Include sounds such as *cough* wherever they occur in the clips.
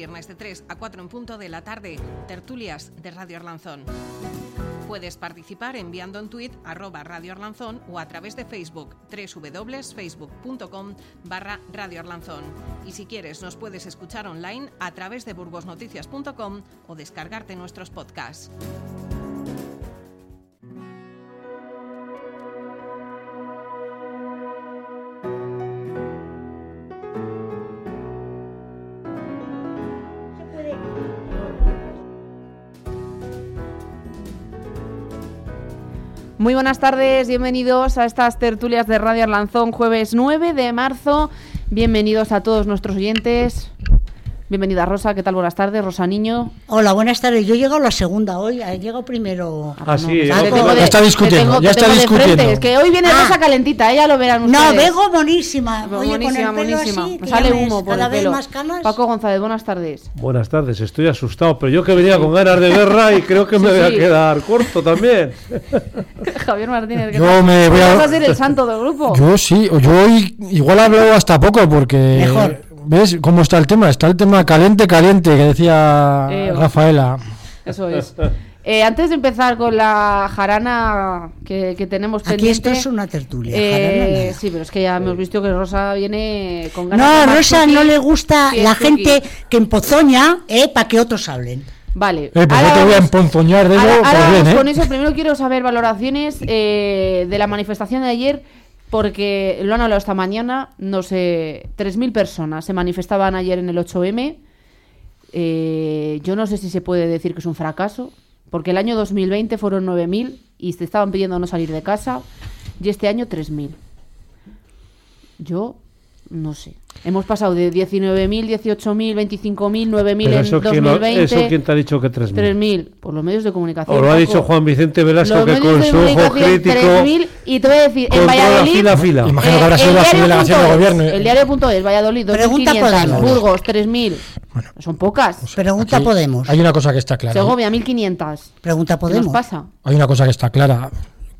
viernes de 3 a 4 en punto de la tarde. Tertulias de Radio Arlanzón. Puedes participar enviando en tweet arroba Radio Arlanzón o a través de Facebook www.facebook.com barra Radio Arlanzón. Y si quieres nos puedes escuchar online a través de burgosnoticias.com o descargarte nuestros podcasts. Muy buenas tardes, bienvenidos a estas tertulias de Radio Arlanzón, jueves 9 de marzo. Bienvenidos a todos nuestros oyentes. Bienvenida Rosa, ¿qué tal? Buenas tardes, Rosa Niño. Hola, buenas tardes. Yo he llegado la segunda hoy, he llegado primero. Ah, sí, pues, ya de- de- ya está discutiendo, tengo- ya está discutiendo. Es que hoy viene Ah. Rosa calentita, ella lo verán No, ustedes. vengo monísima. Oye, buenísima, buenísima. así, sale humo por cada el vez pelo. más canas. Paco González, buenas tardes. Buenas tardes, estoy asustado, pero yo que venía con ganas de guerra y creo que me Sí, voy a sí. quedar corto también. *laughs* Javier Martínez, ¿qué Yo tal? me voy a- Vas a ser el santo del grupo. Yo sí, yo hoy igual hablo hasta poco porque Mejor. ¿Ves cómo está el tema? Está el tema caliente, caliente que decía Eh, Rafaela. Eso es. *laughs* Eh, antes de empezar con la jarana que, que tenemos Aquí pendiente... esto es una tertulia. eh, jarana sí, pero es que ya hemos visto que Rosa viene con ganas de No, más Rosa cookie no le gusta la gente que empozoña eh, para que otros hablen. Vale. Eh, pues ahora yo te voy a vamos- emponzoñar de ahora- eso, ahora pues bien, vamos ¿eh? con eso. Primero quiero saber valoraciones eh, de la manifestación de ayer, porque lo han hablado esta mañana. No sé, 3.000 personas se manifestaban ayer en el 8M. Eh, yo no sé si se puede decir que es un fracaso, porque el año 2020 fueron 9.000 y te estaban pidiendo no salir de casa, y este año 3.000. Yo no sé. Hemos pasado de 19.000, 18.000, 25.000, 9.000 Pero en eso, ¿quién lo- 2020. eso quién te ha dicho que 3.000? 3.000 por los medios de comunicación. O lo ha Paco. dicho Juan Vicente Velasco Los que con de su ojo crítico 3.000 y te voy a decir, en Valladolid... fila fila. Imagino que eh, habrá sido el la diario subdelegación punto del es, gobierno. El diario.es, Valladolid, Pregunta 2.500, Podemos. Burgos, 3.000. Son pocas. Pregunta Aquí Podemos. Hay una cosa que está clara. Segovia, 1.500. Pregunta ¿Qué nos Podemos. pasa? Hay una cosa que está clara.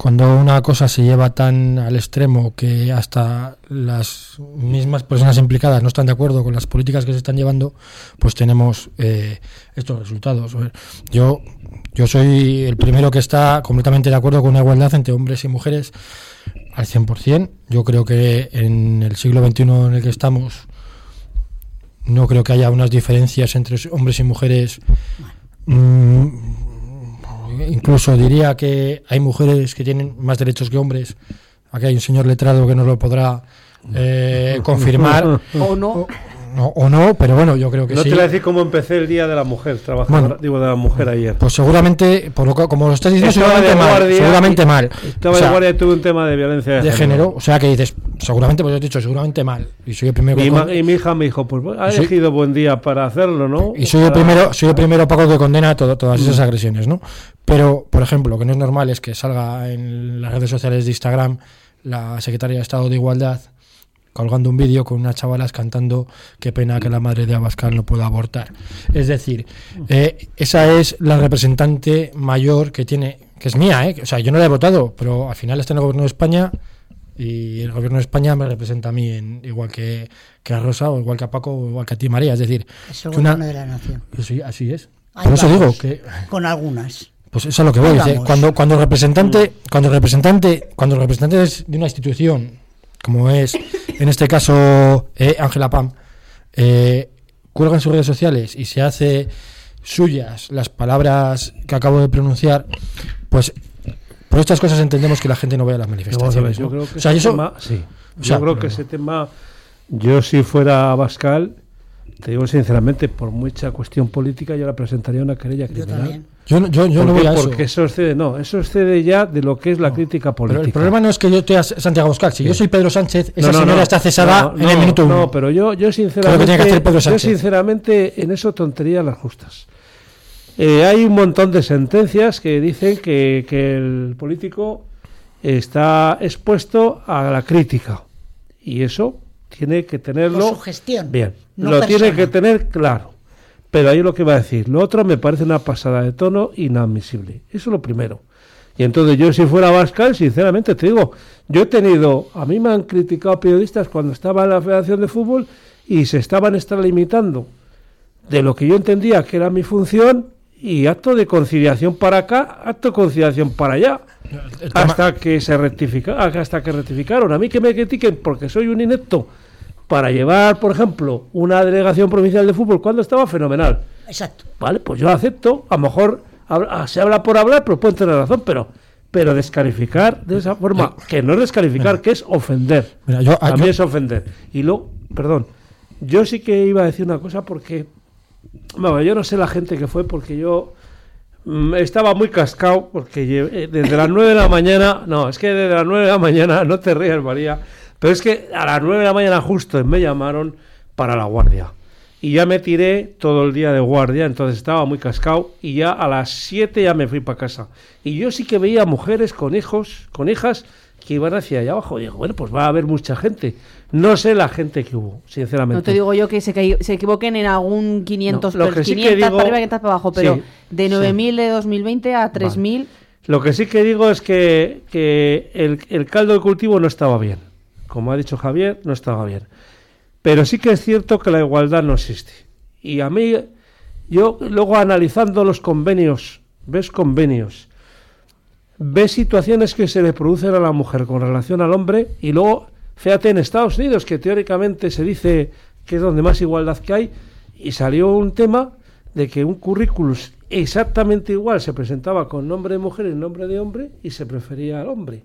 Cuando una cosa se lleva tan al extremo que hasta las mismas personas implicadas no están de acuerdo con las políticas que se están llevando, pues tenemos eh, estos resultados. Yo, yo soy el primero que está completamente de acuerdo con una igualdad entre hombres y mujeres al 100%. Yo creo que en el siglo XXI en el que estamos no creo que haya unas diferencias entre hombres y mujeres mm, incluso diría que hay mujeres que tienen más derechos que hombres. Aquí hay un señor letrado que nos lo podrá eh, confirmar *laughs* ¿O no? O, o no, pero bueno, yo creo que No sí. te voy a decir cómo empecé el día de la mujer, trabajadora, Bueno. digo de la mujer ayer. Pues seguramente, por lo que- como lo estás diciendo, Estaba seguramente mal. Seguramente y- mal. Estaba O sea, de guardia y tuve un tema de violencia de, de género, o sea que dices, seguramente, pues yo he dicho, seguramente mal. Y soy el primero ma- y mi hija me dijo, pues ha elegido buen día para hacerlo, ¿no? Y soy el primero, soy el primero Paco que condena todo- todas Mm. esas agresiones, ¿no? Pero, por ejemplo, lo que no es normal es que salga en las redes sociales de Instagram la secretaria de Estado de Igualdad colgando un vídeo con unas chavalas cantando qué pena que la madre de Abascal no pueda abortar. Es decir, eh, esa es la representante mayor que tiene, que es mía, ¿eh? O sea, yo no la he votado, pero al final está en el gobierno de España y el gobierno de España me representa a mí en, igual que, que a Rosa o igual que a Paco o igual que a ti María. Es decir, Es el que una- de la nación. Sí, así es. Ahí Por eso digo que Con algunas. pues eso es a lo que voy. Cuando cuando el representante cuando el representante cuando el representante es de una institución como es en este caso eh, Ángela Pam eh, cuelga en sus redes sociales y se hace suyas las palabras que acabo de pronunciar, pues por estas cosas entendemos que la gente no vea las manifestaciones. yo creo que ese tema, yo si fuera Bascal, te digo sinceramente, por mucha cuestión política, yo la presentaría una querella Yo criminal. también. yo, no- yo, yo no voy a eso. Porque eso excede, no, eso excede ya de lo que es la crítica política. Pero el problema no es que yo te Santiago Abascal. Si yo soy Pedro Sánchez, esa No, no, señora no. está cesada No, en el minuto uno. No, pero yo, yo sinceramente, que tiene que hacer Pedro yo Sánchez. sinceramente en eso tontería las justas. Eh, hay un montón de sentencias que dicen que, que el político está expuesto a la crítica y eso tiene que tenerlo Por su gestión. bien, no lo tiene que tener claro. Pero ahí lo que va a decir, lo otro me parece una pasada de tono inadmisible. Eso es lo primero. Y entonces yo si fuera Bascal, sinceramente te digo, yo he tenido, a mí me han criticado periodistas cuando estaba en la Federación de Fútbol y se estaban extralimitando de lo que yo entendía que era mi función y acto de conciliación para acá, acto de conciliación para allá. Hasta que se rectifica, hasta que rectificaron. A mí que me critiquen porque soy un inepto para llevar, por ejemplo, una delegación provincial de fútbol cuando estaba fenomenal. Exacto. Vale, pues yo acepto. A lo mejor habla- se habla por hablar, pero pueden tener razón, pero pero descalificar de esa forma, que no es descalificar, que es ofender. Mira, yo- También yo- es ofender. Y luego, perdón, yo sí que iba a decir una cosa porque, bueno, yo no sé la gente que fue porque yo mm, estaba muy cascado porque eh, desde las 9 de la mañana, no, es que desde las 9 de la mañana, no te rías María, pero es que a las 9 de la mañana justo me llamaron para la guardia. Y ya me tiré todo el día de guardia, entonces estaba muy cascado y ya a las 7 ya me fui para casa. Y yo sí que veía mujeres con hijos, con hijas que iban hacia allá abajo. Y digo, bueno, pues va a haber mucha gente. No sé la gente que hubo, sinceramente. No te digo yo que se, que se equivoquen en algún 500, No, lo que sí que 500 digo- para arriba, 500 para abajo, pero Sí, de sí. 9.000 de 2020 a 3.000, Lo que sí que digo es que, que el, el caldo de cultivo no estaba bien. Como ha dicho Javier, no estaba bien. Pero sí que es cierto que la igualdad no existe. Y a mí, yo luego analizando los convenios, ves convenios, ves situaciones que se le producen a la mujer con relación al hombre y luego, fíjate, en Estados Unidos, que teóricamente se dice que es donde más igualdad que hay, y salió un tema de que un currículum exactamente igual se presentaba con nombre de mujer y nombre de hombre y se prefería al hombre.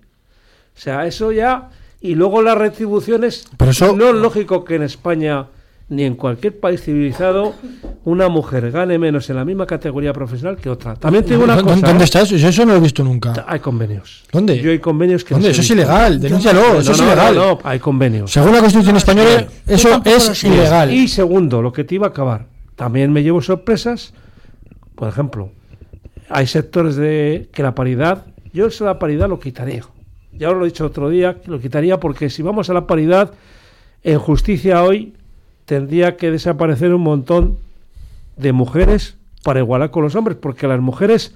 O sea, eso ya... Y luego las retribuciones... Pero eso- No es lógico que en España ni en cualquier país civilizado una mujer gane menos en la misma categoría profesional que otra. También te digo una ¿Dónde, cosa. dónde está eso? Yo eso no lo he visto nunca. Hay convenios. ¿Dónde? Yo hay convenios que... ¿Dónde? no Eso es ilegal. Denúncialo. No, Eso es no, no, ilegal. no, hay convenios. Según la Constitución española, eso es ilegal. Y segundo, lo que te iba a acabar. También me llevo sorpresas. Por ejemplo, hay sectores de que la paridad, yo eso la paridad lo quitaría. Ya os lo he dicho otro día, lo quitaría porque si vamos a la paridad, en justicia hoy tendría que desaparecer un montón de mujeres para igualar con los hombres, porque las mujeres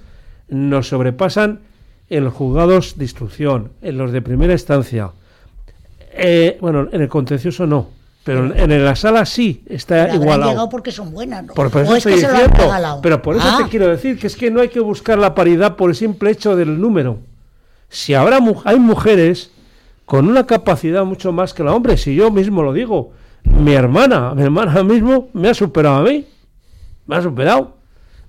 nos sobrepasan en los juzgados de instrucción, en los de primera instancia. Eh, bueno, en el contencioso no, pero en, en la sala sí está habrán igualado. llegado porque son buenas, ¿no? Por, por eso o es estoy que se lo han diciendo, regalado. pero por eso Ah, te quiero decir que es que no hay que buscar la paridad por el simple hecho del número. Si habrá mu- hay mujeres con una capacidad mucho más que la hombre, si yo mismo lo digo, mi hermana, mi hermana *laughs* mismo me ha superado a mí, me ha superado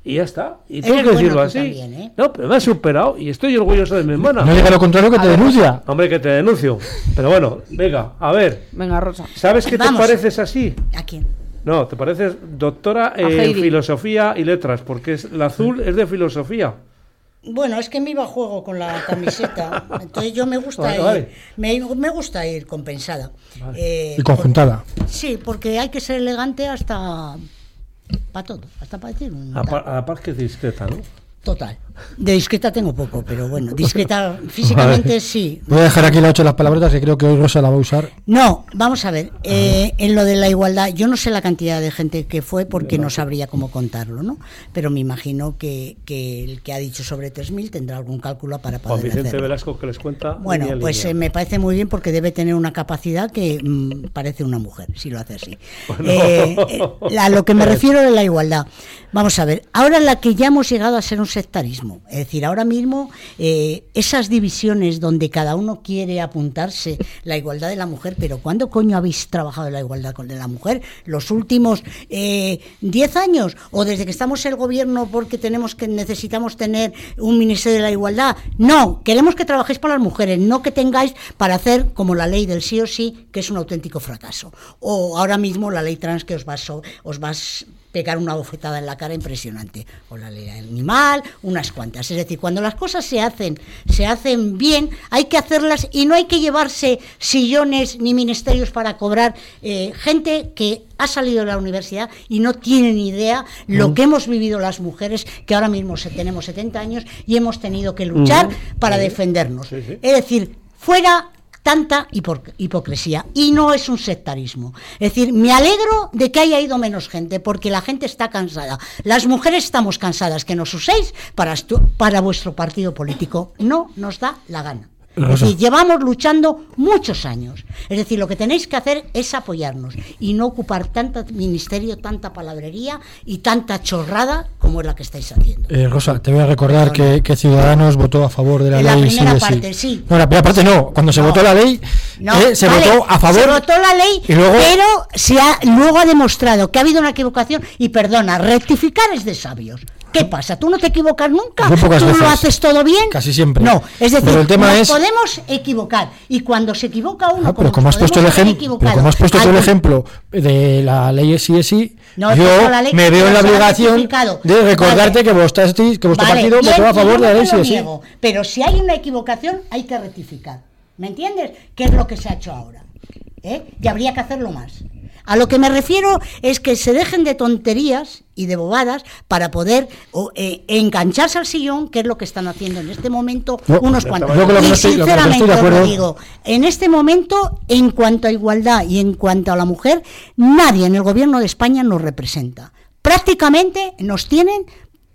y ya está. Y tengo Eres que decirlo bueno así. también, ¿eh? No, pero me ha superado y estoy orgulloso de mi hermana. No diga lo contrario que te denuncia. Hombre, que te denuncio. Pero bueno, venga, a ver. venga, Rosa. ¿Sabes qué Vamos. te pareces así? ¿A quién? No, te pareces doctora en filosofía y letras, porque es, la azul es de filosofía. Bueno, es que me iba a juego con la camiseta, *laughs* entonces yo me gusta Vale, ir, vale. Me, me gusta ir compensada. Eh, Y conjuntada. Sí, porque hay que ser elegante hasta para todo, hasta para decir un A, par- a la par que es discreta, ¿no? total. De discreta tengo poco, pero bueno, discreta *laughs* físicamente sí. Voy a dejar aquí la 8 las palabras que creo que hoy Rosa la va a usar. No, vamos a ver, eh, en lo de la igualdad, yo no sé la cantidad de gente que fue porque no sabría cómo contarlo, ¿no? Pero me imagino que, que el que ha dicho sobre 3.000 tendrá algún cálculo para Juan poder Vicente hacerlo. Velasco que les cuenta. Bueno, pues línea. eh, me parece muy bien porque debe tener una capacidad que mm, parece una mujer, si lo hace así. Eh, eh, a lo que me *laughs* refiero de la igualdad. Vamos a ver, ahora la que ya hemos llegado a ser un sectarismo, es decir, ahora mismo eh, esas divisiones donde cada uno quiere apuntarse la igualdad de la mujer, pero ¿cuándo coño habéis trabajado la igualdad de la mujer? ¿Los últimos eh, 10 años? ¿O desde que estamos en el gobierno porque tenemos que necesitamos tener un ministerio de la igualdad? No, queremos que trabajéis por las mujeres, no que tengáis para hacer como la ley del sí o sí, que es un auténtico fracaso. O ahora mismo la ley trans que os va so- os va a s- pegar una bofetada en la cara impresionante. O la ley animal, unas cuantas. Es decir, cuando las cosas se hacen, se hacen bien, hay que hacerlas y no hay que llevarse sillones ni ministerios para cobrar eh, gente que ha salido de la universidad y no tiene ni idea lo que hemos vivido las mujeres, que ahora mismo tenemos 70 años y hemos tenido que luchar para defendernos. Sí, sí. Es decir, fuera tanta hipo- hipocresía y no es un sectarismo. Es decir, me alegro de que haya ido menos gente porque la gente está cansada. Las mujeres estamos cansadas que nos uséis para, para vuestro partido político. No nos da la gana. Es Rosa. decir, llevamos luchando muchos años. Es decir, lo que tenéis que hacer es apoyarnos y no ocupar tanto ministerio, tanta palabrería y tanta chorrada como es la que estáis haciendo. Eh, Rosa, te voy a recordar que, que Ciudadanos votó a favor de la la ley primera sí parte, sí. No, la primera parte no. Cuando se No. votó la ley, No, eh, se vale, votó a favor. Se votó la ley, y luego- pero se ha, luego ha demostrado que ha habido una equivocación y perdona, rectificar es de sabios. ¿Qué pasa? ¿Tú no te equivocas nunca? ¿Tú lo haces todo bien? Casi siempre. No, es decir, Pero el tema nos es- podemos equivocar y cuando se equivoca uno, Ah, pero como has puesto el ejemplo, pero como has puesto tú el ejemplo de la ley sí, No yo ley, me veo en la obligación de recordarte Vale. que vuestro, que vuestro Vale, partido votó a favor de la ley niego, Pero si hay una equivocación, hay que rectificar. ¿Me entiendes? ¿Qué es lo que se ha hecho ahora? ¿Eh? Y habría que hacerlo más. A lo que me refiero es que se dejen de tonterías y de bobadas para poder o, eh, engancharse al sillón, que es lo que están haciendo en este momento unos cuantos. y lo sinceramente os lo acuerdo- digo, en este momento, en cuanto a igualdad y en cuanto a la mujer, nadie en el gobierno de España nos representa. Prácticamente nos tienen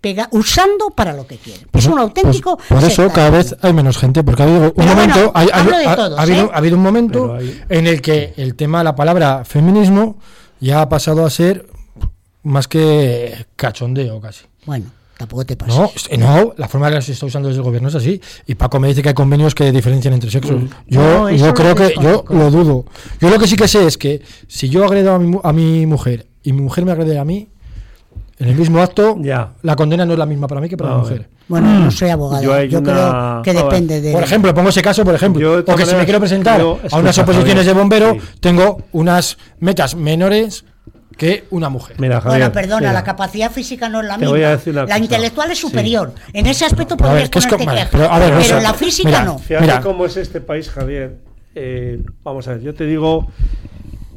pega- usando para lo que quieren. Pues, es un auténtico. pues, por eso cada vez hay menos gente, porque ha habido un Pero momento, bueno, hay- ha, hablo de ha- todos, ha habido, ¿eh? ha habido un momento hay- en el que el tema, la palabra feminismo, ya ha pasado a ser más que cachondeo casi. Bueno, tampoco te pases. No, no, la forma que se está usando desde el gobierno es así. Y Paco me dice que hay convenios que diferencian entre sexos. Yo, No, yo creo que yo lo dudo. Yo lo que sí que sé es que si yo agredo a mi, mu- a mi mujer y mi mujer me agrede a mí, en el mismo acto, Ya. la condena no es la misma para mí que para No, la mujer. Bueno, no soy abogado. Yo creo que a ver, depende de. Por ejemplo, pongo ese caso, por ejemplo, porque si me quiero presentar a unas oposiciones Javier, de bombero, sí. tengo unas metas menores que una mujer. Mira, Javier, Bueno, perdona, mira. la capacidad física no es la Te misma. voy a decir una la cosa. intelectual es Sí. superior. En ese aspecto Pero ver, podrías que es ponerte queja. pero, a ver, pero Rosa, en la física mira, no. Fíjate Mira. cómo es este país, Javier. Eh, vamos a ver, yo te digo,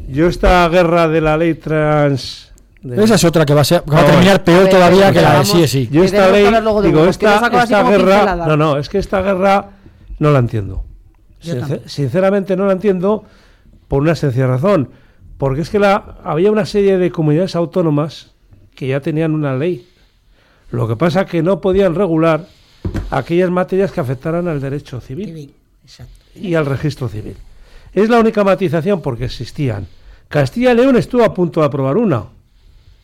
yo esta guerra de la ley trans... de- Esa es otra que va a, ser, que va a No, terminar peor a ver, todavía pero que la de sí es sí. Yo esta ley, hablar luego de digo, esta, esta guerra, no, no, es que esta guerra no la entiendo. Sincer- sinceramente no la entiendo por una sencilla razón, porque es que la, había una serie de comunidades autónomas que ya tenían una ley. Lo que pasa que no podían regular aquellas materias que afectaran al derecho civil Civil, exacto. y al registro civil. Es la única matización porque existían. Castilla y León estuvo a punto de aprobar una.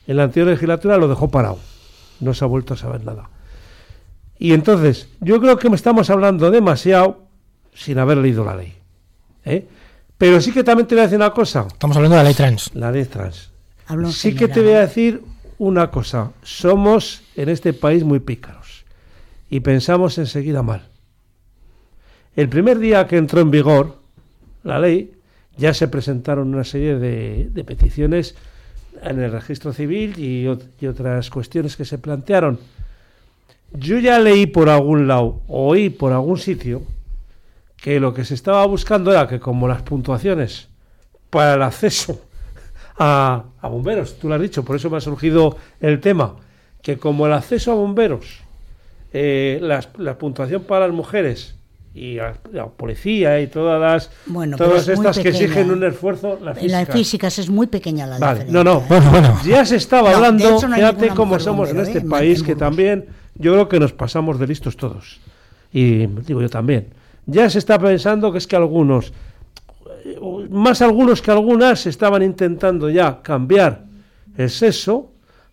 En la anterior legislatura lo dejó parado. No se ha vuelto a saber nada. Y entonces, yo creo que estamos hablando demasiado sin haber leído la ley. ¿eh? Pero sí que también te voy a decir una cosa. Estamos hablando de la ley trans. La ley trans. Hablo Sí que te voy a decir una cosa. Somos en este país muy pícaros y pensamos enseguida mal. El primer día que entró en vigor la ley, ya se presentaron una serie de, de peticiones en el registro civil y, ot- y otras cuestiones que se plantearon. Yo ya leí por algún lado, oí por algún sitio, que lo que se estaba buscando era que como las puntuaciones para el acceso *laughs* a, a bomberos, tú lo has dicho, por eso me ha surgido el tema, que como el acceso a bomberos, eh, las- la puntuación para las mujeres y a- la policía y todas las Bueno, todas es estas que exigen un esfuerzo, la En las física. físicas es muy pequeña la Vale, diferencia. no, no. Bueno, bueno. *laughs* Ya se estaba No, hablando, no fíjate cómo somos en este ¿eh? país, que también yo creo que nos pasamos de listos todos. Y digo yo también. Ya se está pensando que es que algunos, eh, más algunos que algunas, estaban intentando ya cambiar el sexo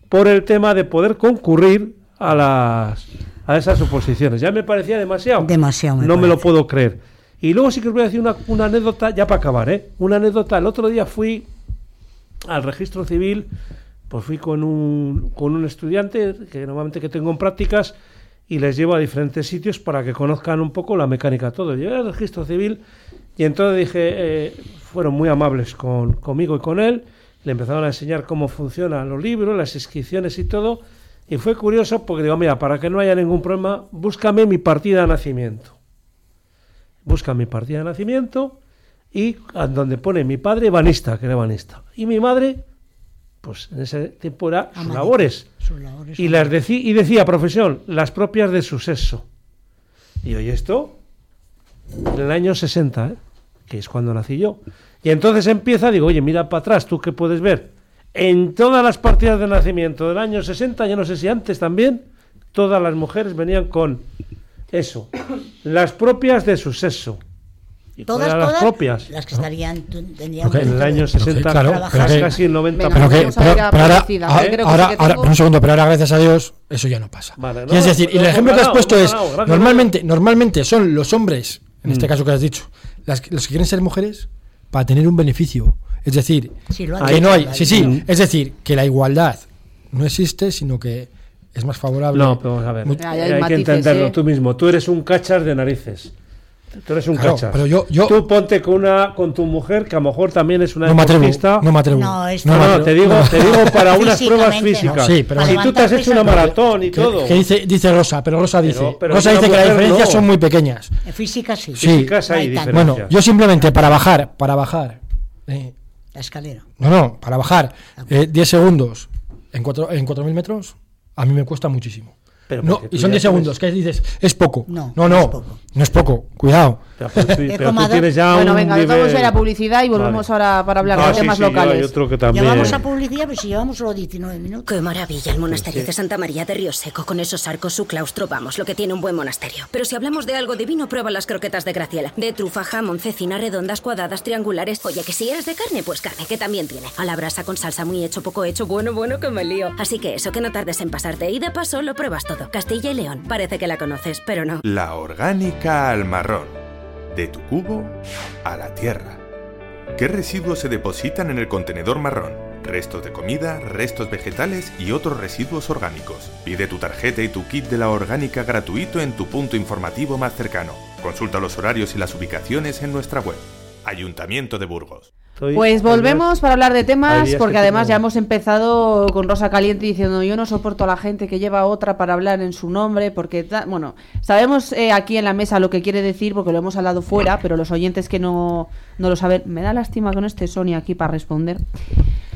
por el tema de poder concurrir a las a esas oposiciones. Ya me parecía demasiado. Demasiado me no me lo puedo creer. Y luego sí que os voy a decir una, una anécdota, ya para acabar, ¿eh? Una anécdota. El otro día fui al registro civil, pues fui con un, con un estudiante que normalmente que tengo en prácticas y les llevo a diferentes sitios para que conozcan un poco la mecánica todo. Llegué al registro civil y entonces dije, eh, fueron muy amables con, conmigo y con él, le empezaron a enseñar cómo funcionan los libros, las inscripciones y todo, y fue curioso porque digo, mira, para que no haya ningún problema, búscame mi partida de nacimiento. Busca mi partida de nacimiento y donde pone mi padre banista, que era banista. Y mi madre, pues en ese tiempo era sus labores. Sus labores Y, las deci- y decía profesión, las propias de su sexo. Y oye, esto en el año 60, ¿eh? que es cuando nací yo. Y entonces empieza, digo, oye, mira para atrás, tú qué puedes ver. En todas las partidas de nacimiento del año 60, yo no sé si antes también, todas las mujeres venían con Eso. Las propias de su sexo. Y Todas, fuera las todas propias. las que estarían, tendrían Ok. En el año Pero que, 60, claro, pero que- casi el 90%. Venga, Pero, pero, pero ahora, publicidad, ahora, que creo que ahora- sí que ahora- tengo- pero un segundo, pero ahora gracias a Dios eso ya no pasa. Vale, no, Quieres no, decir, y el ejemplo que has puesto es, normalmente, normalmente son los hombres, en Mm. este caso que has dicho, las, los que quieren ser mujeres para tener un beneficio. Es decir, Sí, lo que no hay, sí, sí, es decir, que la igualdad no existe, sino que es más favorable. No, pero vamos a ver. Hay que entenderlo ¿eh? tú mismo. Tú eres un cachas de narices. Tú eres un Claro, cachas. pero yo- yo- Tú ponte con una con tu mujer que a lo mejor también es una No me atrevo, deportista. no me atrevo. No, esto- No, me no, atrevo. te digo, te digo para *laughs* unas pruebas físicas. No, sí, pero- si tú te has hecho una maratón y Que, todo. que dice, dice Rosa, pero Rosa dice, Pero- pero Rosa dice que las diferencias no. son muy pequeñas. En física sí. Sí. Físicas hay diferencias. Bueno, yo simplemente para bajar, para bajar, eh, La escalera. no, no, para bajar eh, 10 segundos en 4 en 4.000 metros, a mí me cuesta muchísimo. Pero no, y son ya 10 tienes- segundos, ¿qué dices? Es poco. No, no, no no, es poco. No es poco, cuidado. Pero, pero tú- *laughs* pero tú comadre. tienes ya Bueno, un venga, nivel- vamos a ir a publicidad y volvemos Vale. ahora para hablar Ah, de sí, temas sí, yo- locales. Yo, creo que también. Llevamos a publicidad, pues si llevamos solo 19 minutos. Qué maravilla el monasterio de Santa María de Río Seco, con esos arcos, su claustro, vamos, lo que tiene un buen monasterio. Pero si hablamos de algo divino, prueba las croquetas de Graciela. De trufa, jamón, cecina, redondas, cuadradas, triangulares. Oye, que si eres de carne, pues carne, que también tiene. A la brasa con salsa muy hecho, poco hecho, bueno, bueno, que me lío. Así que eso, que no tardes en pasarte y de paso lo pruebas todo. Castilla y León, parece que la conoces, pero no. La orgánica al marrón. De tu cubo a la tierra. ¿Qué residuos se depositan en el contenedor marrón? Restos de comida, restos vegetales y otros residuos orgánicos. Pide tu tarjeta y tu kit de la orgánica gratuito en tu punto informativo más cercano. Consulta los horarios y las ubicaciones en nuestra web. Ayuntamiento de Burgos. Estoy- Pues volvemos para hablar de temas, porque que además tengo- ya hemos empezado con Rosa Caliente diciendo yo no soporto a la gente que lleva otra para hablar en su nombre, porque, ta- bueno, sabemos eh, aquí en la mesa lo que quiere decir, porque lo hemos hablado fuera, pero los oyentes que no, no lo saben, me da lástima que no esté Sonia aquí para responder.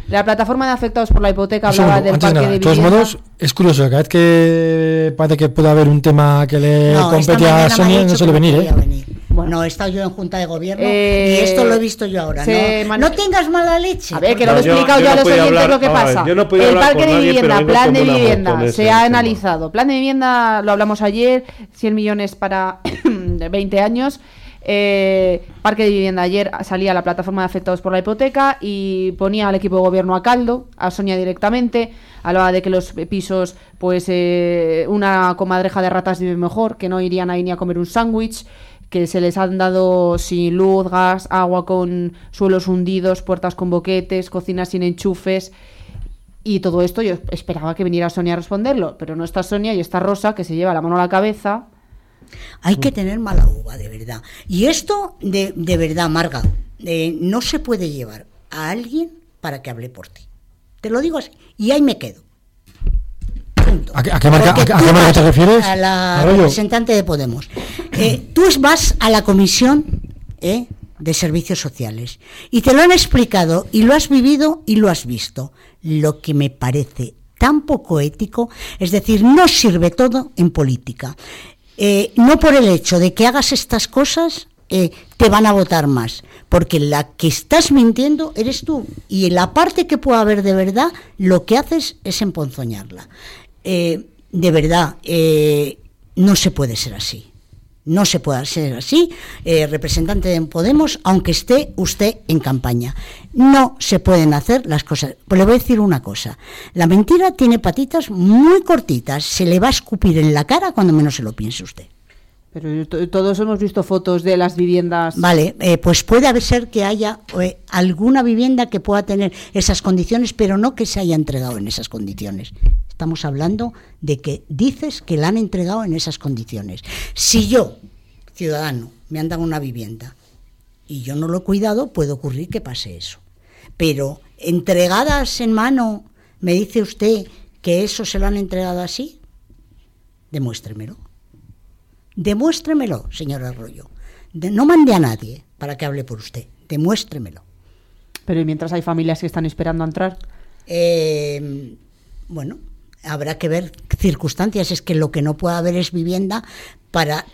La plataforma de afectados por la hipoteca hablaba del de parque nada, de de todos modos, es curioso, cada vez que parece que puede haber un tema que le No, compete a Sonia, dicho no suele venir, ¿eh? venir. No, he estado yo en Junta de Gobierno Eh, y esto lo he visto yo ahora. se No, no tengas mala leche. A ver, que lo he yo- explicado yo yo a los oyentes hablar- lo que ver, pasa. yo no podía el parque de nadie, vivienda, plan de vivienda, ese se ha tema. analizado. Plan de vivienda, lo hablamos ayer, 100 millones para *clears throat* de 20 años. Eh, parque de vivienda ayer salía la plataforma de afectados por la hipoteca y ponía al equipo de gobierno a caldo, a Sonia directamente, hablaba de que los pisos, pues eh, una comadreja de ratas vive mejor, que no irían ahí ni a comer un sándwich, que se les han dado sin luz, gas, agua con suelos hundidos, puertas con boquetes, cocinas sin enchufes. Y todo esto yo esperaba que viniera Sonia a responderlo, pero no está Sonia y está Rosa, que se lleva la mano a la cabeza. Hay que tener mala uva, de verdad. Y esto, de, de verdad, Marga, no se puede llevar a alguien para que hable por ti. Te lo digo así. Y ahí me quedo. ¿A qué- a qué marca- a qué- a tú qué marca te refieres, A la Arroyo? representante de Podemos. Eh, tú vas a la comisión eh, de servicios sociales y te lo han explicado y lo has vivido y lo has visto. Lo que me parece tan poco ético, es decir, no sirve todo en política. Eh, no por el hecho de que hagas estas cosas eh, te van a votar más, porque la que estás mintiendo eres tú y en la parte que pueda haber de verdad, lo que haces es emponzoñarla. Eh, de verdad, eh, no se puede ser así. No se puede ser así, eh, representante de Podemos, aunque esté usted en campaña. No se pueden hacer las cosas. Pues le voy a decir una cosa. La mentira tiene patitas muy cortitas. Se le va a escupir en la cara cuando menos se lo piense usted. Pero to- todos hemos visto fotos de las viviendas. Vale, eh, pues puede ser que haya eh, alguna vivienda que pueda tener esas condiciones, pero no que se haya entregado en esas condiciones. Estamos hablando de que dices que la han entregado en esas condiciones. Si yo, ciudadano, me han dado una vivienda y yo no lo he cuidado, puede ocurrir que pase eso. Pero entregadas en mano, me dice usted que eso se lo han entregado así, demuéstremelo. Demuéstremelo, señor Arroyo. De- no mande a nadie para que hable por usted. Demuéstremelo. Pero ¿y mientras hay familias que están esperando a entrar. Eh, bueno, habrá que ver circunstancias. Es que lo que no puede haber es vivienda para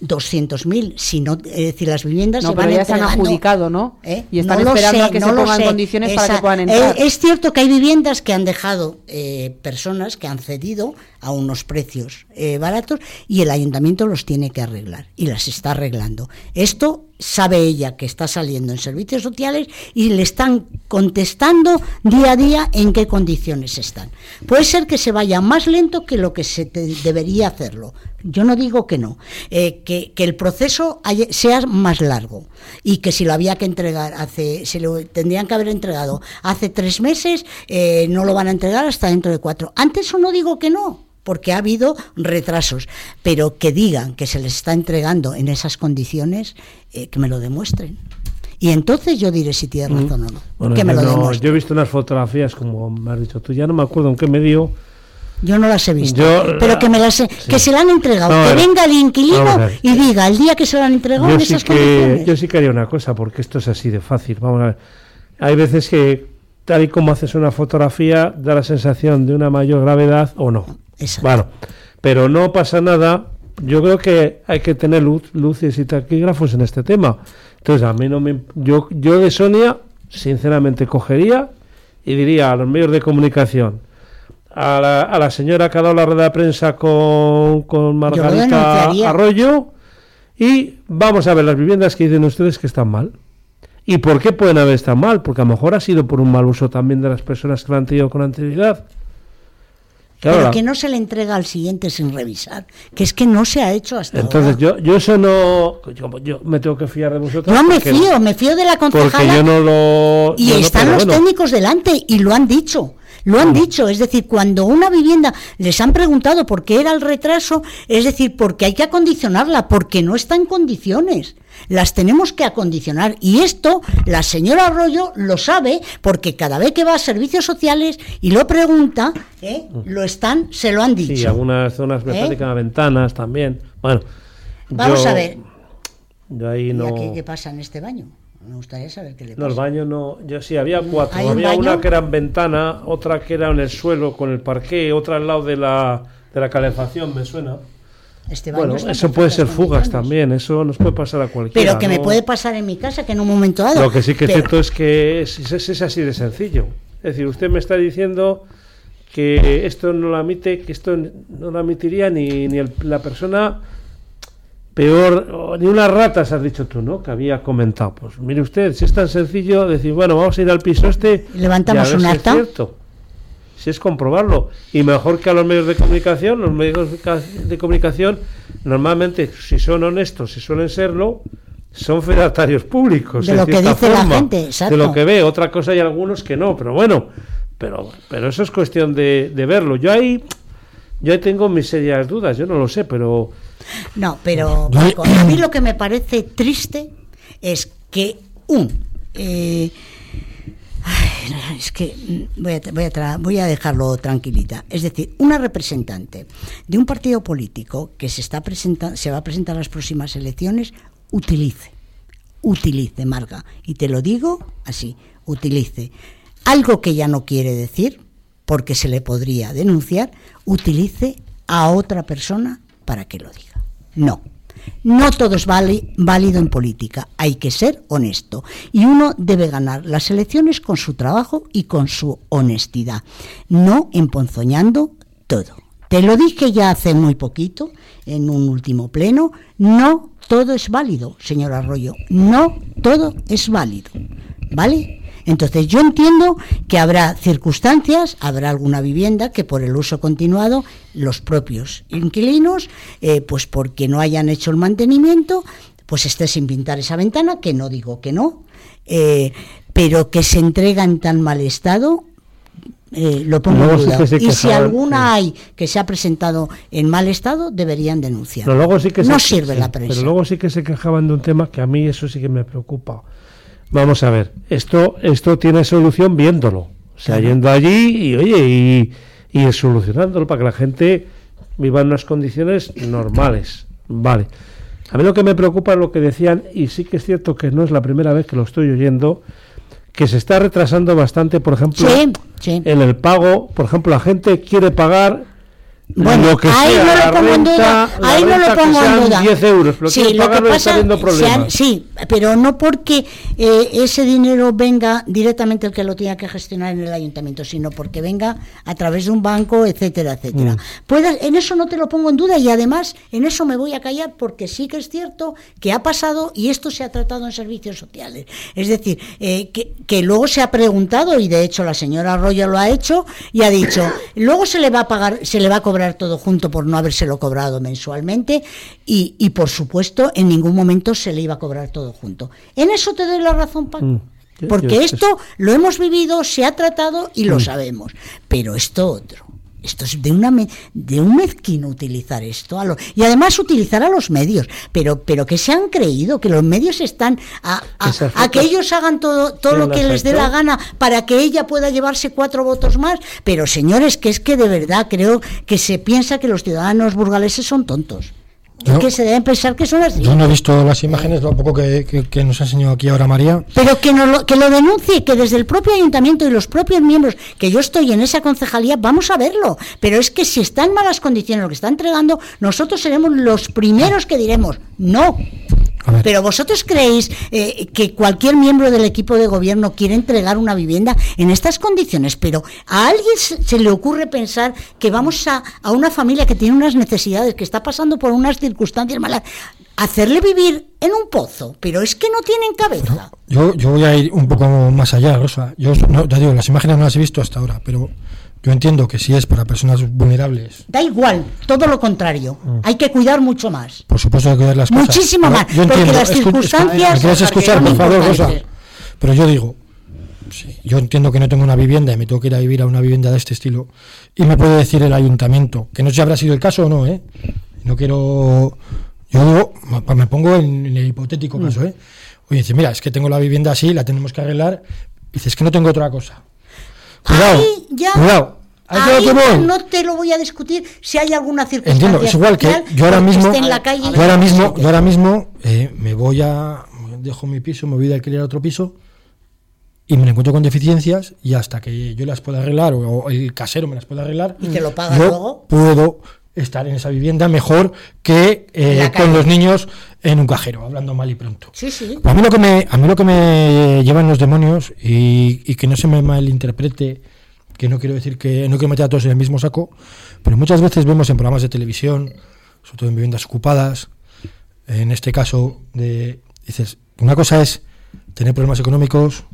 200.000, si no, es decir, las viviendas No, se pero van ya se han adjudicado, ¿no? ¿Eh? Y están No esperando sé, a que no se pongan condiciones para que puedan eh, entrar. es cierto que hay viviendas que han dejado eh, personas que han cedido a unos precios eh, baratos y el ayuntamiento los tiene que arreglar y las está arreglando. Esto sabe ella que está saliendo en servicios sociales y le están contestando día a día en qué condiciones están. Puede ser que se vaya más lento que lo que se te- debería hacerlo. Yo no digo que no, eh, que, que el proceso haya- sea más largo y que si lo había que entregar hace, se lo tendrían que haber entregado hace tres meses, eh, no lo van a entregar hasta dentro de cuatro. Antes eso no digo que no, porque ha habido retrasos, pero que digan que se les está entregando en esas condiciones, eh, que me lo demuestren. Y entonces yo diré si tiene razón o no. Bueno, que me yo, lo no- yo he visto unas fotografías, como me has dicho tú, ya no me acuerdo en qué medio. Yo no las he visto, Yo- pero que me las he- que se la han entregado, que ver. venga el inquilino y diga el día que se lo han entregado Yo en sí, esas que, condiciones. yo sí que haría una cosa, porque esto es así de fácil. Vamos a ver. Hay veces que, tal y como haces una fotografía, da la sensación de una mayor gravedad o no. Exacto. Bueno, pero no pasa nada. Yo creo que hay que tener luz, luces y taquígrafos en este tema. Entonces, a mí no me. Yo, yo de Sonia, sinceramente, cogería y diría a los medios de comunicación, a la, a la señora que ha dado la rueda de prensa con, con Margarita. Arroyo, y vamos a ver las viviendas que dicen ustedes que están mal. ¿Y por qué pueden haber estado mal? Porque a lo mejor ha sido por un mal uso también de las personas que lo han tenido con anterioridad. Claro, pero que no se le entrega al siguiente sin revisar, que es que no se ha hecho hasta Entonces ahora. yo, yo eso no... Yo, yo me tengo que fiar de vosotros. Yo me porque- fío, me fío de la Porque concejala yo no lo... y no, están los bueno. técnicos delante y lo han dicho. Lo han dicho, es decir, cuando una vivienda les han preguntado por qué era el retraso, es decir, porque hay que acondicionarla, porque no está en condiciones. Las tenemos que acondicionar. Y esto la señora Arroyo lo sabe, porque cada vez que va a servicios sociales y lo pregunta, ¿eh? lo están, se lo han dicho. Sí, algunas zonas me ¿Eh? ventanas también. Bueno, Vamos yo- a ver. Yo ahí ¿Y no... aquí qué pasa en este baño? Me gustaría saber qué le No, el pasa. baño no. Yo sí, había cuatro. ¿Hay un Había baño? una que era en ventana, otra que era en el suelo con el parqué, otra al lado de la, de la calefacción, me suena. Este baño Bueno, eso puede ser fugas también, eso nos puede pasar a cualquiera. Pero que me puede pasar en mi casa, que en un momento dado. Lo que sí que es cierto es que es, es- es así de sencillo. Es decir, usted me está diciendo que esto no lo admite, que esto no lo admitiría ni, ni el- la persona peor, ni unas ratas, has dicho tú, ¿no? Que había comentado. Pues mire usted, si es tan sencillo decir, bueno, vamos a ir al piso este Levantamos y a ver un si acta. es cierto. Si es comprobarlo. Y mejor que a los medios de comunicación, los medios de ca- de comunicación, normalmente, si son honestos, si suelen serlo, son fedatarios públicos. De lo que dice la gente, exacto. De lo que ve. Otra cosa hay algunos que no, pero bueno. Pero, pero eso es cuestión de, de verlo. Yo ahí, yo ahí tengo mis serias dudas, yo no lo sé, pero No, pero Paco, a mí lo que me parece triste es que un eh, ay, es que mm, voy a, voy, a tra- voy a dejarlo tranquilita. Es decir, una representante de un partido político que se está presenta- se va a presentar a las próximas elecciones utilice, utilice, Marga, y te lo digo así, utilice algo que ya no quiere decir, porque se le podría denunciar, utilice a otra persona para que lo diga. No. No todo es válido en política, hay que ser honesto. Y uno debe ganar las elecciones con su trabajo y con su honestidad, no emponzoñando todo. Te lo dije ya hace muy poquito, en un último pleno, no todo es válido, señor Arroyo, no todo es válido, ¿vale? Entonces yo entiendo que habrá circunstancias, habrá alguna vivienda que por el uso continuado los propios inquilinos, eh, pues porque no hayan hecho el mantenimiento, pues esté sin pintar esa ventana, que no digo que no, eh, pero que se entrega en tan mal estado, eh, lo pongo en sí duda. que se y si alguna hay que se ha presentado en mal estado, deberían denunciar. pero luego sí que no se, sirve sí, la prensa. Pero luego sí que se quejaban de un tema que a mí eso sí que me preocupa. Vamos a ver, esto esto tiene solución viéndolo, o sea, yendo allí y oye y, y solucionándolo para que la gente viva en unas condiciones normales, vale. A mí lo que me preocupa es lo que decían y sí que es cierto que no es la primera vez que lo estoy oyendo, que se está retrasando bastante, por ejemplo, Sí, sí. en el pago, por ejemplo, la gente quiere pagar Bueno, lo que ahí sea, no lo pongo en duda, ahí no lo pongo en duda. 10 euros, sí, lo que pasa, sean- sí, pero no porque eh, ese dinero venga directamente el que lo tenga que gestionar en el ayuntamiento, sino porque venga a través de un banco, etcétera, etcétera. Mm. Puedes- en eso no te lo pongo en duda y además en eso me voy a callar porque sí que es cierto que ha pasado y esto se ha tratado en servicios sociales. Es decir, eh, que, que luego se ha preguntado y de hecho la señora Arroyo lo ha hecho y ha dicho, luego se le va a pagar, se le va a cobrar todo junto por no habérselo cobrado mensualmente y, y por supuesto en ningún momento se le iba a cobrar todo junto. En eso te doy la razón, Paco. Mm. Porque esto lo hemos vivido, se ha tratado y Mm. lo sabemos. Pero esto otro. Esto es de una me- de un mezquino utilizar esto a lo- y además utilizar a los medios, pero pero que se han creído que los medios están a, a- Esas a que ellos hagan todo todo ¿quién lo que les dé la gana para que ella pueda llevarse cuatro votos más, pero señores, que es que de verdad creo que se piensa que los ciudadanos burgaleses son tontos. Es Yo- que se deben pensar que son así. Yo no he visto las imágenes, lo poco que, que- que nos ha enseñado aquí ahora María. Pero que, nos lo, que lo denuncie, que desde el propio ayuntamiento y los propios miembros, que yo estoy en esa concejalía, vamos a verlo. Pero es que si está en malas condiciones lo que está entregando, nosotros seremos los primeros que diremos no. Pero vosotros creéis eh, que cualquier miembro del equipo de gobierno quiere entregar una vivienda en estas condiciones, pero a alguien se, se le ocurre pensar que vamos a, a una familia que tiene unas necesidades, que está pasando por unas circunstancias malas, hacerle vivir en un pozo, pero es que no tienen cabeza. Yo, yo voy a ir un poco más allá, Rosa. Yo no, ya digo, las imágenes no las he visto hasta ahora, pero yo entiendo que si es para personas vulnerables, Da igual, todo lo contrario. Mm. Hay que cuidar mucho más. por supuesto hay que cuidar las cosas. Muchísimo más, Yo porque entiendo, las circunstancias ¿Me quieres escuchar, son por favor, Rosa? importantes. Pero yo digo, sí, yo entiendo que no tengo una vivienda y me tengo que ir a vivir a una vivienda de este estilo. Y me puede decir el ayuntamiento, que no sé si habrá sido el caso o no, ¿eh? No quiero. Yo me- pongo en, en el hipotético caso, ¿eh? Oye, dice, mira, es que tengo la vivienda así, la tenemos que arreglar. Dices, es que no tengo otra cosa. Cuidado, ya, cuidado. Ahí no te lo voy a discutir si hay alguna circunstancia Entiendo, es igual que yo ahora mismo, en la calle. yo ahora mismo, yo ahora mismo eh, me voy a, dejo mi piso, me voy a otro piso y me encuentro con deficiencias y hasta que yo las pueda arreglar o, el casero me las pueda arreglar, ¿Y te lo pagas luego? puedo estar en esa vivienda mejor que eh, con los niños en un cajero, hablando mal y pronto. Sí, sí. A mí lo que me, a mí lo que me llevan los demonios y, y que no se me malinterprete, que no quiero decir que no quiero meter a todos en el mismo saco, pero muchas veces vemos en programas de televisión, sobre todo en viviendas ocupadas, en este caso de dices, una cosa es tener problemas económicos,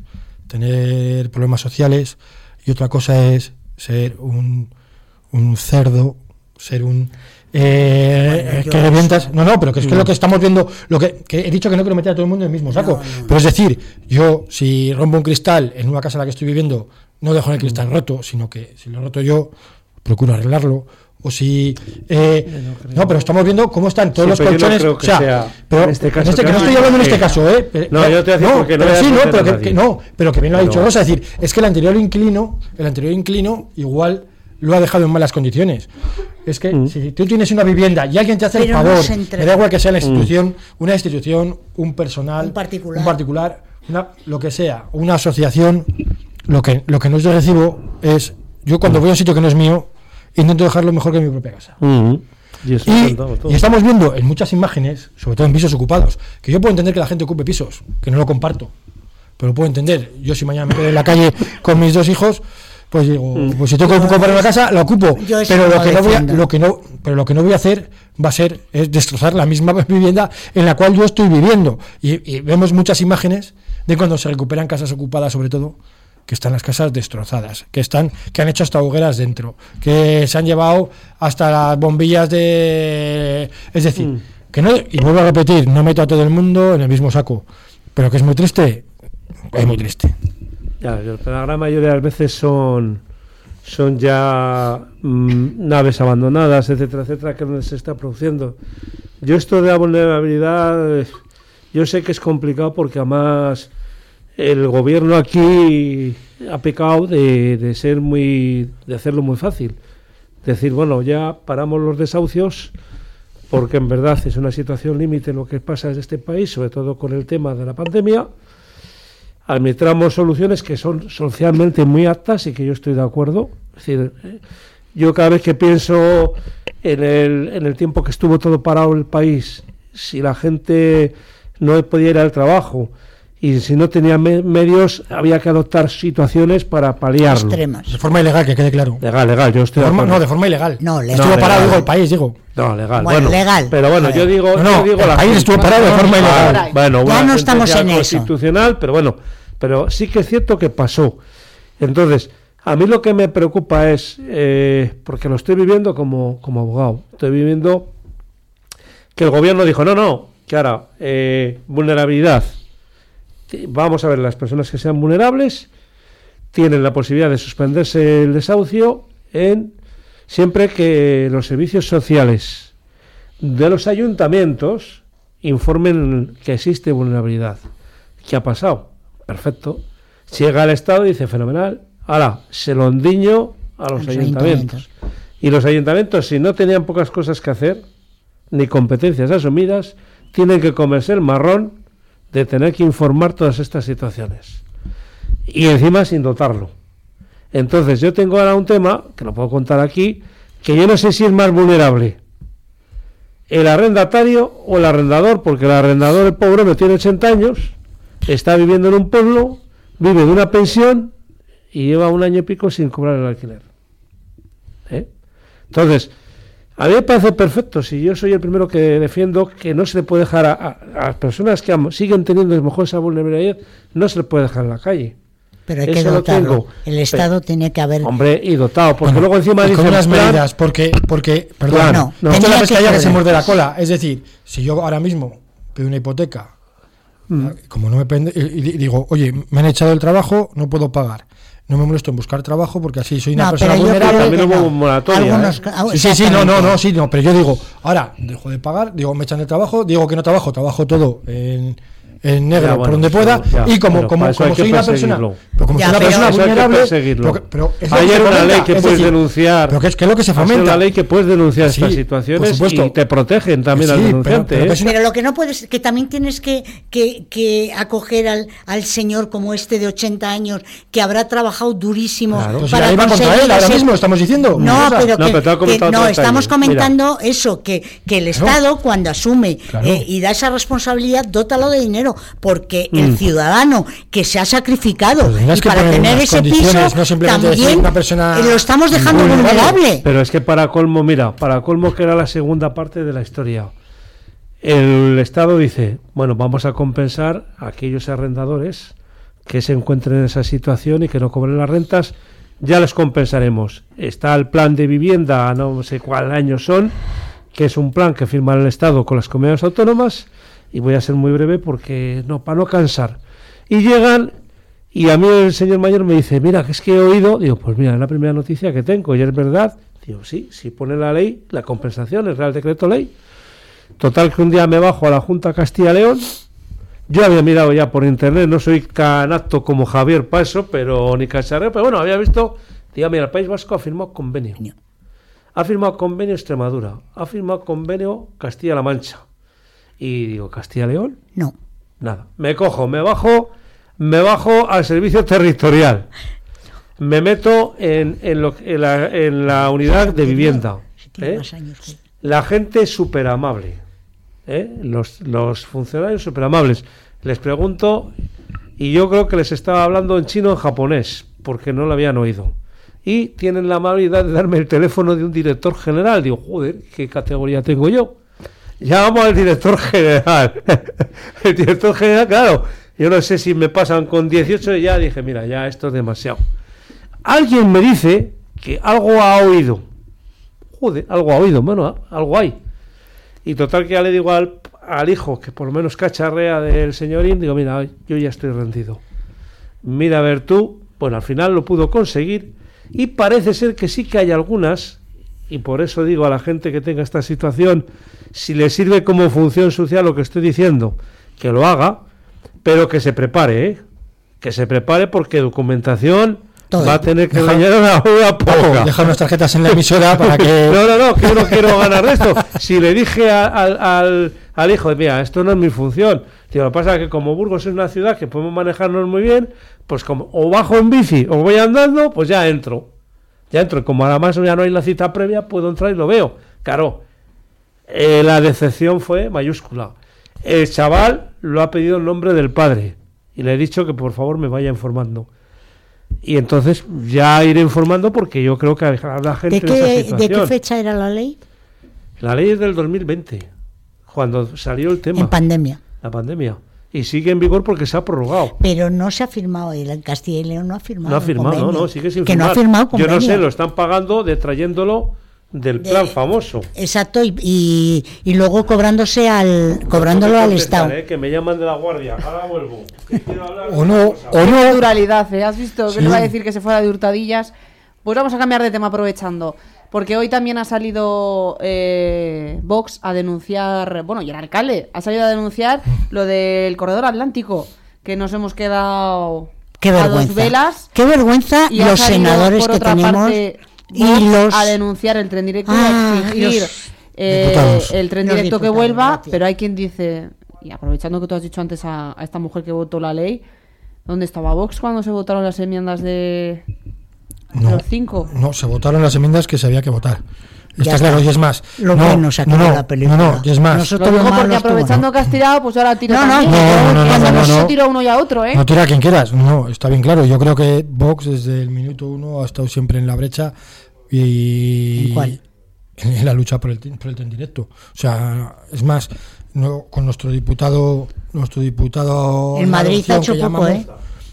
tener problemas sociales y otra cosa es ser un, un cerdo, ser un eh, Bueno, que revientas. No, no, pero que es que lo que estamos viendo, lo que, que he dicho que no quiero meter a todo el mundo en el mismo saco. No, no. Pero es decir, yo si rompo un cristal en una casa en la que estoy viviendo, no dejo el cristal roto, sino que si lo he roto yo, procuro arreglarlo. O si. eh, no, pero estamos viendo cómo están todos Sí, los pero yo no colchones. creo que o sea, sea pero en este caso que que no estoy hablando en este caso, ¿eh? Pero- No, yo te voy a decir no, porque no pero sí, no, pero que, no, pero que bien lo ha Pero- dicho Rosa, es decir, es que el anterior inquilino, el anterior inquilino igual lo ha dejado en malas condiciones. Es que Mm. si tú tienes una vivienda y alguien te hace el Pero favor, me da igual que sea la Mm. institución, una institución, un personal, Un particular. un particular, una- lo que sea, una asociación, lo que, lo que no es de recibo es, yo cuando voy a un sitio que no es mío, intento dejarlo mejor que en mi propia casa. Mm. Y eso Y, todo. y estamos viendo en muchas imágenes, sobre todo en pisos ocupados, que yo puedo entender que la gente ocupe pisos, que no lo comparto, pero lo puedo entender. Yo si mañana me quedo en la calle con mis dos hijos, pues digo, pues si tengo que Yo comprar una casa, la ocupo. yo Pero no lo que no voy a, lo que no, pero lo que no voy a hacer va a ser es destrozar la misma *laughs* vivienda en la cual yo estoy viviendo. Y, y vemos muchas imágenes de cuando se recuperan casas ocupadas, sobre todo, que están las casas destrozadas, que están, que han hecho hasta hogueras dentro, que se han llevado hasta las bombillas de, es decir, Mm. que no, y vuelvo a repetir, no meto a todo el mundo en el mismo saco, pero que es muy triste, es muy triste. Ya, la gran mayoría de las veces son son ya mm, naves abandonadas, etcétera, etcétera, que se está produciendo. Yo esto de la vulnerabilidad, eh, yo sé que es complicado porque además el gobierno aquí ha pecado de, ser muy, de hacerlo muy fácil. Decir, bueno, ya paramos los desahucios porque en verdad es una situación límite lo que pasa en este país, sobre todo con el tema de la pandemia administramos soluciones que son socialmente muy aptas y que yo estoy de acuerdo. Es decir, eh, yo cada vez que pienso en el, en el tiempo que estuvo todo parado el país, si la gente no podía ir al trabajo y si no tenía me- medios, había que adoptar situaciones para paliarlo. Extremas. De forma ilegal, que quede claro. Legal, legal, yo estoy De forma- no, de forma ilegal. No, legal. Estuvo No, parado, legal. digo, el país, digo. No, legal. Bueno, Bueno, legal. Pero bueno, yo digo, No, yo digo el la país estuvo parado de forma ilegal. Bueno, Ya no estamos en eso. constitucional, pero bueno, pero sí que es cierto que pasó. Entonces, a mí lo que me preocupa es, eh, porque lo estoy viviendo como, como abogado, estoy viviendo que el gobierno dijo, no, no, que ahora, eh, vulnerabilidad. Vamos a ver, las personas que sean vulnerables tienen la posibilidad de suspenderse el desahucio en siempre que los servicios sociales de los ayuntamientos informen que existe vulnerabilidad. ¿Qué ha pasado? Perfecto. Llega el Estado y dice, fenomenal, ahora, se lo endiño a los, A los ayuntamientos. ayuntamientos. Y los ayuntamientos, si no tenían pocas cosas que hacer, ni competencias asumidas, tienen que comerse el marrón de tener que informar todas estas situaciones. Y encima sin dotarlo. Entonces yo tengo ahora un tema, que lo puedo contar aquí, que yo no sé si es más vulnerable. El arrendatario o el arrendador, porque el arrendador, el pobre, no tiene 80 años, está viviendo en un pueblo, vive de una pensión y lleva un año y pico sin cobrar el alquiler. ¿Eh? Entonces, a mí me parece perfecto, si yo soy el primero que defiendo que no se le puede dejar a, las personas que siguen teniendo a lo mejor esa vulnerabilidad, no se le puede dejar en la calle. Pero hay que Eso lo dotarlo. tengo. El Estado tiene que haber. Hombre, y dotado, porque Bueno, luego encima con unas plan- medidas, porque, porque perdón, Plan, no, no. esto es la que pescadilla que se poder. muerde la cola. Es decir, si yo ahora mismo pido una hipoteca, Mm. como no me pende- y digo, oye, me han echado el trabajo, no puedo pagar. No me molesto en buscar trabajo porque así soy una No, persona pero yo vulnerable. También que hubo no. moratoria, Algunos- ¿eh? Sí, sí, sí, no, no, no, sí, no, pero yo digo, ahora dejo de pagar, digo, me echan de trabajo, digo que no trabajo, trabajo todo en, en negro Ya, por donde pueda, ya, y como, como, como hay soy una persona, pero como Ya, soy una pero persona hay vulnerable, pero, es se una fomenta, ley que es puedes decir, denunciar. Pero que es, que es lo que se fomenta. una ley que puedes denunciar Sí, estas por situaciones supuesto. y te protegen también Sí, al pero- denunciante. pero ¿eh? Pero lo que no puedes, que también tienes que, que, que acoger al, al señor como este de 80 años, que habrá trabajado durísimo Claro. Para va contra él ahora mismo, estamos diciendo. No, pero No, que, que no, estamos comentando eso, que, que el. Estado cuando asume eh, y da esa responsabilidad, dótalo de dinero, porque Mm. el ciudadano que se ha sacrificado Pues y para tener ese piso, no también una persona lo estamos dejando vulnerable. vulnerable. Pero es que para colmo, mira, para colmo que era la segunda parte de la historia. El Estado dice, bueno, vamos a compensar a aquellos arrendadores que se encuentren en esa situación y que no cobren las rentas, ya les compensaremos. Está el plan de vivienda, no sé cuál año son, que es un plan que firma el Estado con las comunidades autónomas, y voy a ser muy breve porque no, para no cansar. Y llegan y a mí el señor mayor me dice, mira, que es que he oído, digo, pues mira, es la primera noticia que tengo y es verdad. Digo, sí, si pone la ley, la compensación, el Real Decreto Ley. Total que un día me bajo a la Junta Castilla-León. Yo había mirado ya por internet, no soy tan apto como Javier Paso, pero ni cacharreo, pero bueno, había visto, digo, mira, el País Vasco ha firmado convenio. Ha firmado convenio Extremadura, ha firmado convenio Castilla-La Mancha. Y digo, ¿Castilla-León? No. Nada. Me cojo, me bajo, me bajo al servicio territorial. Me meto en, en, lo- en la, en la unidad de vivienda. ¿eh? La gente súper amable. ¿eh? Los, los funcionarios súper amables. Les pregunto, y yo creo que les estaba hablando en chino o en japonés, porque no lo habían oído. Y tienen la amabilidad de darme el teléfono de un director general. Digo, joder, ¿qué categoría tengo yo? Llamamos al director general. *laughs* el director general, claro, yo no sé si me pasan con 18 y ya dije, mira, ya esto es demasiado. Alguien me dice que algo ha oído. Joder, algo ha oído, bueno, algo hay. Y total que ya le digo al, al hijo, que por lo menos cacharrea del señorín, digo, mira, yo ya estoy rendido. Mira a ver tú, bueno, al final lo pudo conseguir y parece ser que sí que hay algunas, y por eso digo a la gente que tenga esta situación, si le sirve como función social lo que estoy diciendo, que lo haga, pero que se prepare, ¿eh? que se prepare porque documentación Todo. va a tener que engañar una, una poca. Deja unas tarjetas en la emisora para que. *laughs* No, no, no, que yo no quiero ganar esto. Si le dije a- al, al, al hijo, mira, esto no es mi función. Tío, lo que pasa es que como Burgos es una ciudad que podemos manejarnos muy bien, pues como o bajo en bici o voy andando, pues ya entro. Ya entro, como además ya no hay la cita previa, puedo entrar y lo veo. Claro, eh, la decepción fue mayúscula. El chaval lo ha pedido en nombre del padre y le he dicho que por favor me vaya informando. Y entonces ya iré informando porque yo creo que a la gente ¿De en esa qué, ¿De qué fecha era la ley? La ley es del 2020, cuando salió el tema, En pandemia. la pandemia. Y sigue en vigor porque se ha prorrogado. Pero no se ha firmado, el en Castilla y León no ha firmado. No ha firmado, no, convenio. no, sigue sin Que no ha firmado Yo no sé, convenio. lo están pagando de trayéndolo del De- plan famoso. Exacto, y, y, y luego cobrándose al, cobrándolo que al Estado. eh, que me llaman de la guardia, ahora vuelvo. que O no, o no, Naturalidad, ¿eh? ¿Has visto que Sí. le va a decir que se fuera de hurtadillas? Pues vamos a cambiar de tema aprovechando. Porque hoy también ha salido eh, Vox a denunciar, bueno, y el alcalde ha salido a denunciar lo del corredor atlántico, que nos hemos quedado Qué a vergüenza. dos velas. Qué vergüenza Y los senadores por que otra tenemos parte, y Vox los a denunciar el tren directo y Ah, a exigir los eh, diputados. el tren directo que vuelva, gracias. pero hay quien dice, y aprovechando que tú has dicho antes a, a esta mujer que votó la ley, ¿dónde estaba Vox cuando se votaron las enmiendas de no, los cinco? no, se votaron las enmiendas que se había que votar. Está Ya claro, está. y es más. Lo no, bueno se no, no, la película. No, no, y es más. Nosotros- Lo digo porque aprovechando ¿no? que has tirado, pues ahora tiro No, no, también. no, no, no, no, no, no. uno y a otro, ¿eh? No tira a quien quieras, no, está bien claro. Yo creo que Vox desde el minuto uno ha estado siempre en la brecha y ¿En cuál? en, la lucha por el, por el tren directo. O sea, es más, no, con nuestro diputado, nuestro diputado En la Madrid ha hecho poco, llamamos, ¿eh?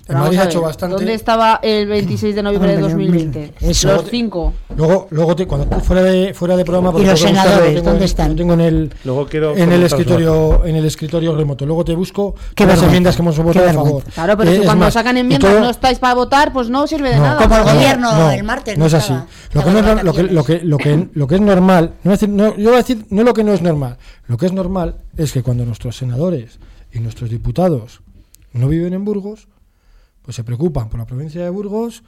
Madrid ha hecho bastante. ¿Dónde estaba el 26 de noviembre de Hombre, 2020? eso. Los cinco. Luego, luego te, cuando fuera de fuera de programa, ¿Y los senadores, tengo dónde están? Lo tengo en el Luego quiero en el escritorio en el escritorio remoto. Luego te busco Qué las enmiendas que hemos votado a favor. Claro, pero Eh, si cuando más, sacan enmiendas todo- no estáis para votar, pues no sirve de No, nada. Como el no, gobierno no, el martes. No es así. Lo que, no lo, que, lo, que, lo, *laughs* que, lo que es normal, no es decir, no, yo voy a decir no lo que no es normal, lo que es normal es que cuando nuestros senadores y nuestros diputados no viven en Burgos, pues se preocupan por la provincia de Burgos,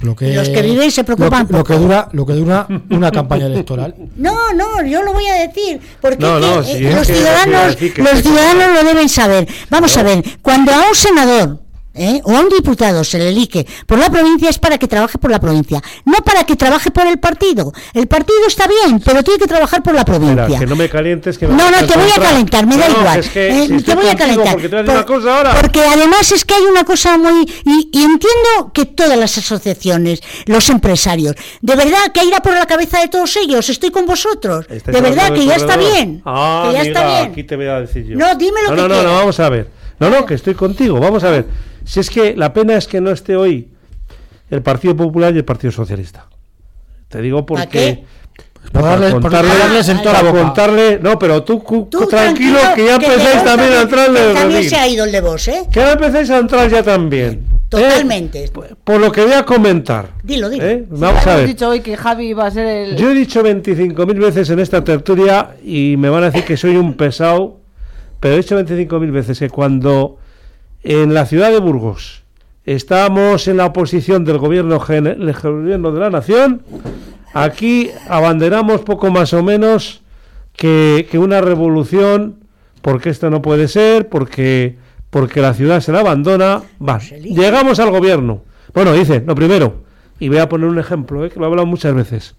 lo que, Y los que viven se preocupan lo, que- lo que dura Lo que dura *laughs* una campaña electoral. No, no, yo lo voy a decir, porque No, es no, que, sí, eh, los ciudadanos, que los ciudadanos lo deben saber. Vamos a ver, cuando a un senador ¿eh? o a un diputado se le elige por la provincia es para que trabaje por la provincia, no para que trabaje por el partido. El partido está bien, pero tiene que trabajar por la provincia. que no me calientes que me No, no, te voy a calentar, me da No, igual. es que Eh, si te voy a calentar. Porque Por- ahora. Porque además es que hay una cosa muy... Y, y entiendo que todas las asociaciones, los empresarios, de verdad que irá por la cabeza de todos ellos, estoy con vosotros. ¿Estáis De verdad que ya está bien. Ah, que ya está amiga, bien. Aquí te voy a decir yo. No, dime lo no, que no, no, no, vamos a ver. No, no, que estoy contigo. Vamos a ver. Si es que la pena es que no esté hoy el Partido Popular y el Partido Socialista. Te digo porque. qué? No, Por darles- por contarle- darles en toda la para boca. contarle, no, pero tú, tranquilo, que ya de empezáis vos también a entrar en que el También se ha ido el de vos, ¿eh? Que ahora empezáis a entrar ya también. ¿eh? Totalmente. Por- Por lo que voy a comentar. Dilo, dilo. ¿eh? Sí, Vamos a ver. dicho hoy que Javi va a ser el... Yo he dicho 25.000 veces en esta tertulia y me van a decir que soy un pesado, pero he dicho 25.000 veces que cuando en la ciudad de Burgos estábamos en la oposición del gobierno, del gobierno de la nación, aquí abanderamos poco más o menos que, que una revolución, porque esto no puede ser, porque, porque la ciudad se la abandona. Va, llegamos al gobierno. Bueno, dice, lo primero, y voy a poner un ejemplo, eh, que lo he hablado muchas veces.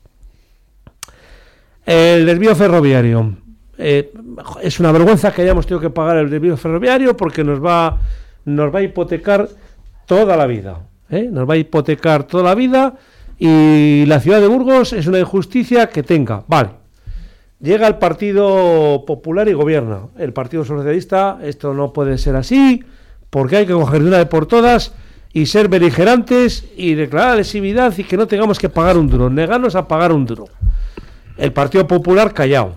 El desvío ferroviario. Eh, es una vergüenza que hayamos tenido que pagar el desvío ferroviario porque nos va, nos va a hipotecar toda la vida. ¿eh? Nos va a hipotecar toda la vida y la ciudad de Burgos es una injusticia que tenga. Vale. Llega el Partido Popular y gobierna. El Partido Socialista, esto no puede ser así, porque hay que coger de una vez por todas y ser beligerantes y declarar adhesividad y que no tengamos que pagar un duro, negarnos a pagar un duro. El Partido Popular callado,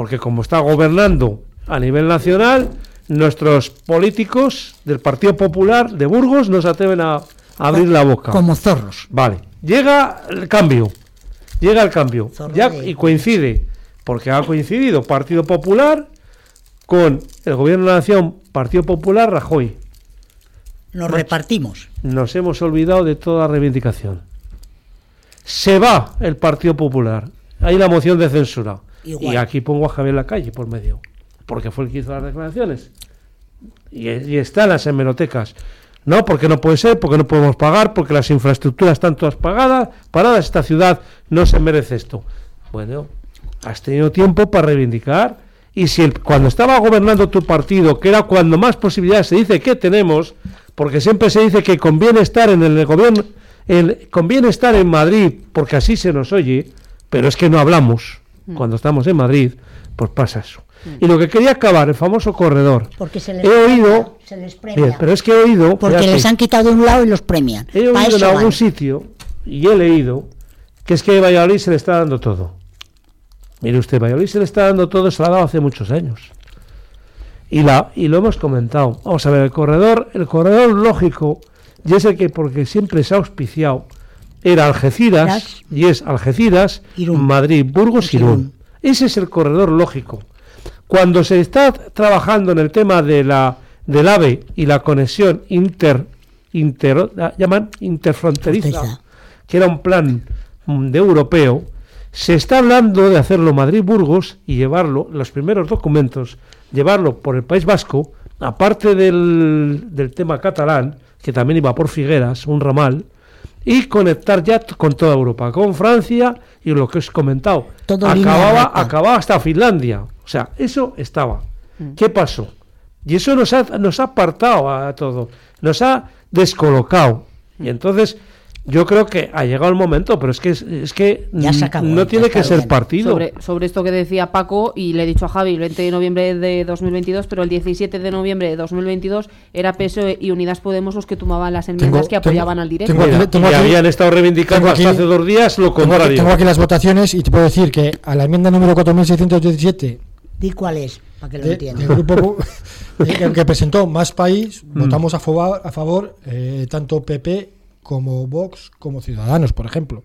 porque como está gobernando a nivel nacional, nuestros políticos del Partido Popular de Burgos no se atreven a, a abrir la boca. Como zorros. Vale, llega el cambio, llega el cambio, ya y coincide, porque ha coincidido Partido Popular con el Gobierno de la Nación, Partido Popular, Rajoy. Nos repartimos. Nos hemos olvidado de toda reivindicación. Se va el Partido Popular. Hay la moción de censura. Y aquí pongo a Javier Lacalle por medio. Porque fue el que hizo las declaraciones. Y, y está en las hemerotecas. No, porque no puede ser, porque no podemos pagar, porque las infraestructuras están todas pagadas, paradas, esta ciudad no se merece esto. Bueno, has tenido tiempo para reivindicar y si el- cuando estaba gobernando tu partido, que era cuando más posibilidades se dice que tenemos, porque siempre se dice que conviene estar en el gobierno, en- conviene estar en Madrid, porque así se nos oye, pero es que no hablamos cuando estamos en Madrid, pues pasa eso. Y lo que quería acabar, el famoso corredor. Porque se les He premia, oído, se les premia. bien, pero es que he oído, Porque fíjate, les han quitado de un lado y los premian. He oído en algún sitio y he leído que es que a Valladolid se le está dando todo. Mire usted, Valladolid se le está dando todo, se lo ha dado hace muchos años. Y, la, y lo hemos comentado. Vamos a ver, el corredor, el corredor lógico, y es el que porque siempre se ha auspiciado, era Algeciras, y es Algeciras, Irún. Madrid, Burgos, Irún. Irún. Ese es el corredor lógico. Cuando se está trabajando en el tema de la del AVE y la conexión inter, inter la llaman interfronteriza, Fronteriza. que era un plan mm, de europeo, se está hablando de hacerlo Madrid-Burgos y llevarlo, los primeros documentos, llevarlo por el País Vasco, aparte del, del tema catalán, que también iba por Figueras, un ramal, y conectar ya con toda Europa, con Francia y lo que os he comentado. Todo acababa, acababa hasta Finlandia. O sea, eso estaba. Mm. ¿Qué pasó? Y eso nos ha, nos ha apartado a todo, nos ha descolocado. Y entonces yo creo que ha llegado el momento, pero es que es, que Ya se acabó, no tiene que ser bien. partido. Sobre, sobre esto que decía Paco, y le he dicho a Javi el 20 de noviembre de 2022, pero el 17 de noviembre de 2022 era PSOE y Unidas Podemos los que tomaban las enmiendas Tengo- que apoyaban tengo- al directo. tengo- Mira, tengo y aquí- habían estado reivindicando tengo hasta aquí- hace dos días lo aquí, contrario. tengo aquí las votaciones y te puedo decir que a la enmienda número 4617 Di cuál es, para que lo entiendan. del grupo *laughs* que presentó Más País, Mm. votamos a favor, a favor eh, tanto PP como Vox como Ciudadanos, por ejemplo.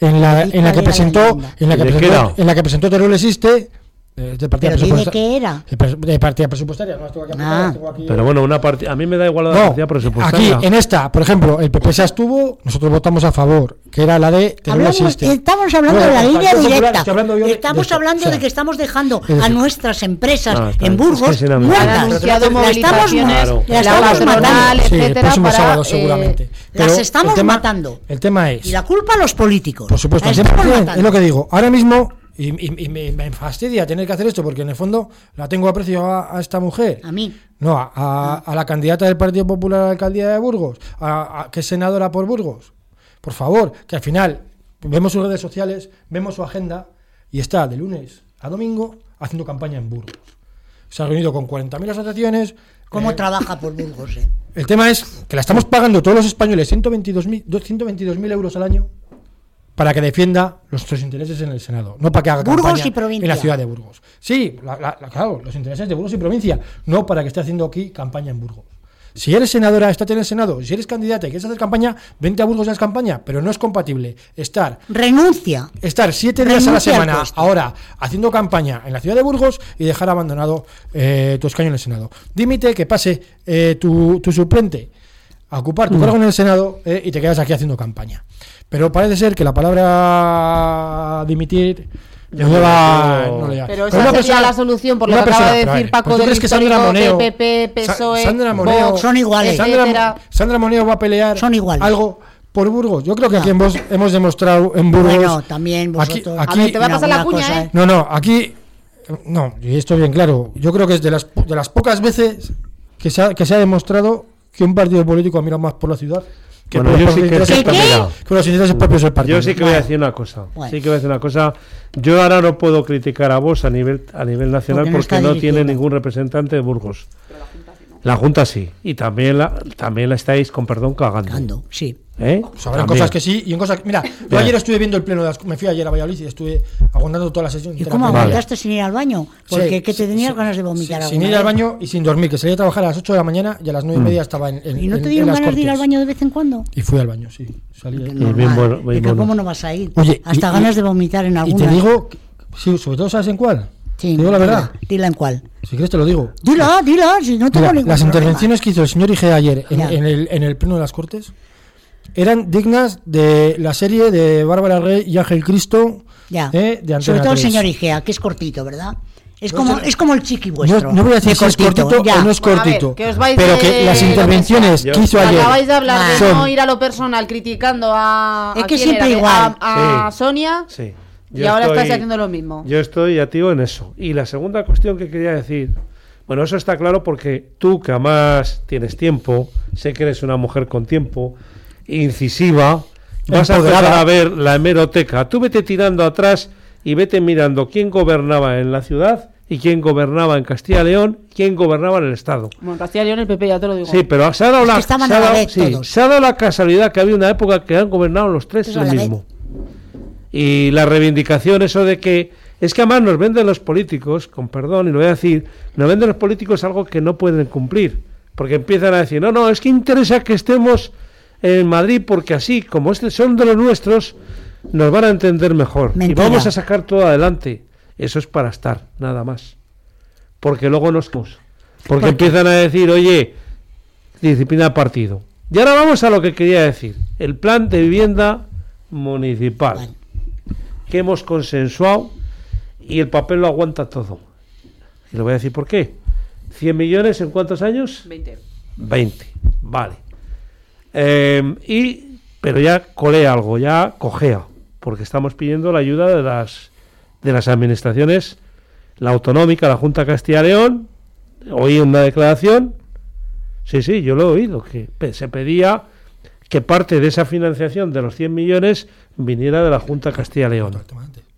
En la, ¿Y en la que presentó, en la que ¿De qué presentó, en la que presentó Teruel existe eh, de partida Pero dime presupuesta- qué era. de partida presupuestaria, no aquí Ah. tengo aquí- Pero bueno, una partida. A mí me da igual la no, partida presupuestaria. aquí en esta, por ejemplo, el PP se abstuvo, nosotros votamos a favor, que era la de Hablamos- estamos hablando No, de la línea directa. hablando de- estamos hablando o sea, de que estamos dejando es a nuestras empresas Ah, en. Es Burgos que muertas. La estamos, Claro. la matando. Sí, el etcétera, próximo para, sábado eh, seguramente. las estamos el tema- matando. El tema es, Y la culpa a los políticos. por supuesto, es lo que digo. Ahora mismo, y, y- y me, me fastidia tener que hacer esto porque en el fondo la tengo aprecio a, a esta mujer. A mí. No, a, a- a la candidata del Partido Popular a la alcaldía de Burgos, a, a- que es senadora por Burgos. Por favor, que al final vemos sus redes sociales, vemos su agenda y está de lunes a domingo haciendo campaña en Burgos. Se ha reunido con 40.000 asociaciones. ¿Cómo eh, trabaja por Burgos? eh? el tema es que la estamos pagando todos los españoles 122.000 122.000 euros al año para que defienda nuestros intereses en el Senado, no para que haga Burgos campaña y provincia. en la ciudad de Burgos. Sí, la- la- la- claro, los intereses de Burgos y provincia, no para que esté haciendo aquí campaña en Burgos. Si eres senadora, estate en el Senado. Si eres candidata y quieres hacer campaña, vente a Burgos y haz campaña. Pero no es compatible estar Renuncia. estar siete días a la semana ahora haciendo campaña en la ciudad de Burgos y dejar abandonado eh, tu escaño en el Senado. Dímite que pase eh, tu, tu suplente a ocupar Mm. tu cargo en el Senado eh, y te quedas aquí haciendo campaña. Pero parece ser que la palabra dimitir no le va. pero- no le va. Pero Pero esa una sería persona- la solución, por lo que acaba persona- de decir Paco ¿tú del crees que Sandra Moneo- de PP, PSOE, Sa- Sandra Moneo- Vox, Son iguales. Sandra. Sandra Moneo va a pelear Son iguales. algo por Burgos. Yo creo que aquí en Vos hemos demostrado en Burgos. Bueno, también aquí, vosotros. aquí- A ver, te va a pasar la cuña, cosa, ¿eh? no, no, aquí. No, y esto bien claro. Yo creo que es de las, de las pocas veces que se, ha, que se ha demostrado que un partido político ha mirado más por la ciudad que Bueno, yo sí que los intereses propios del partido. Yo sí que voy a decir una cosa. Bueno. Sí que voy a decir una cosa. Yo ahora no puedo criticar a vos a nivel a nivel nacional Porque no porque tiene ningún representante de Burgos. La Junta sí. Y también la, también la estáis, con perdón, cagando. Ando, sí. ¿Eh? Pues habrá También. cosas que sí y en cosas que. Mira, yo ayer estuve viendo el pleno de las. Me fui ayer a Valladolid y estuve aguantando toda la sesión. ¿Y cómo Vale. aguantaste sin ir al baño? Porque Sí, que te tenías sí, ganas de vomitar sí, Sin ir al baño y sin dormir, que salí a trabajar a las 8 de la mañana y a las 9 y media estaba en, en- ¿Y no te dieron ganas de ir al baño de vez en cuando? Y fui al baño, sí. Salí normal. bien bueno, bien. ¿Cómo no vas a ir? Oye, Hasta y- ganas y- de vomitar en Y alguna. te digo, que- sí, sobre todo, ¿sabes en cuál? Sí, te digo la verdad. Dila, en cuál. Si quieres te lo digo. Dila, dila, si no tengo Mira, ningún las intervenciones que hizo el señor Ige ayer en el, en el pleno de las Cortes eran dignas de la serie de Bárbara Rey y Ángel Cristo Ya. eh, de Antena Sobre todo el 3. señor Igea, que es cortito, ¿verdad? Es como, es como el chiqui vuestro. No, no voy a decir de si es cortito ya. o no es Bueno, a ver, cortito. que pero de- que las intervenciones que hizo ayer Acabáis de hablar de son- no ir a lo personal criticando a. Es ¿a que quién siempre era? igual. A, a Sí. Sonia. Sí. Y Yo ahora estoy- estáis haciendo lo mismo. Yo estoy a tío en eso. Y la segunda cuestión que quería decir, bueno, eso está claro porque tú que además tienes tiempo, sé que eres una mujer con tiempo, incisiva, vas a empezar a ver la hemeroteca. Tú vete tirando atrás y vete mirando quién gobernaba en la ciudad y quién gobernaba en Castilla y León, quién gobernaba en el Estado. Bueno, en Castilla y León el PP, ya te lo digo. Sí, pero se ha dado, Es la, se ha dado- vez sí, todos. se ha dado la casualidad que había una época que han gobernado los tres el mismo. Y la reivindicación, eso de que es que además nos venden los políticos, con perdón, y lo voy a decir, nos venden los políticos algo que no pueden cumplir. Porque empiezan a decir, no, no, es que interesa que estemos en Madrid porque así, como este son de los nuestros, nos van a entender mejor. Mentira. Y vamos a sacar todo adelante. Eso es para estar, nada más. Porque luego nos... Porque empiezan a decir, oye, disciplina partido. Y ahora vamos a lo que quería decir. El plan de vivienda municipal Vale. que hemos consensuado y el papel lo aguanta todo. Y lo voy a decir por qué. 100 millones en cuántos años? 20. 20. Vale. Eh, y, pero ya colea algo, ya cojea, porque estamos pidiendo la ayuda de las, de las administraciones, la autonómica, la Junta de Castilla y León. Oí una declaración, sí, sí, yo lo he oído, que se pedía que parte de esa financiación de los 100 millones viniera de la Junta de Castilla y León.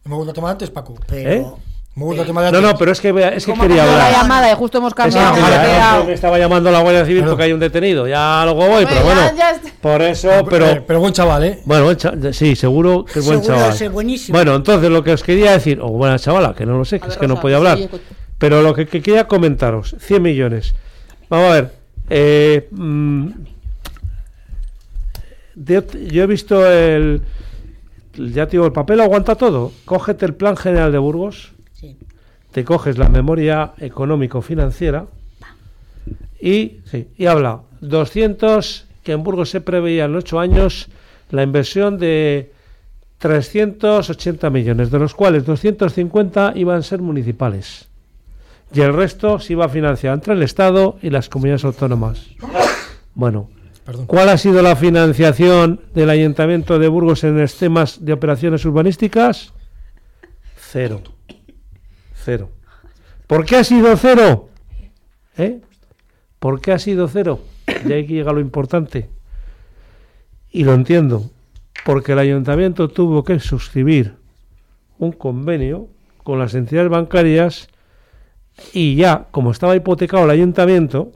Hemos vuelto a tomar antes, Paco. Pero ¿Eh? No, no, pero es que, es que quería cambió la hablar. llamada y justo hemos Es que quería- estaba llamando la Guardia Civil Claro. porque hay un detenido. Ya luego voy, pero Bueno. Por eso, Eh, pero. pero buen chaval, ¿eh? Bueno, sí, seguro que es buen Seguro chaval. es buenísimo. Bueno, entonces lo que os quería decir, o buena chavala, que no lo sé, que es que no podía hablar. sí. Pero lo que, que quería comentaros, 100 millones. Vamos a ver. eh, mm, de- yo he visto el. Ya te digo, el papel aguanta todo. Cógete el Plan General de Burgos. Te coges la memoria económico-financiera y, sí, y habla 200, que en Burgos se preveía en 8 años la inversión de 380 millones, de los cuales 250 iban a ser municipales. Y el resto se iba a financiar entre el Estado y las comunidades autónomas. Bueno, Perdón. ¿cuál ha sido la financiación del Ayuntamiento de Burgos en los temas de operaciones urbanísticas? Cero. Cero. ¿Por qué ha sido cero? ¿Eh? ¿Por qué ha sido cero? Y ahí llega lo importante. Y lo entiendo. Porque el ayuntamiento tuvo que suscribir un convenio con las entidades bancarias y ya, como estaba hipotecado el ayuntamiento,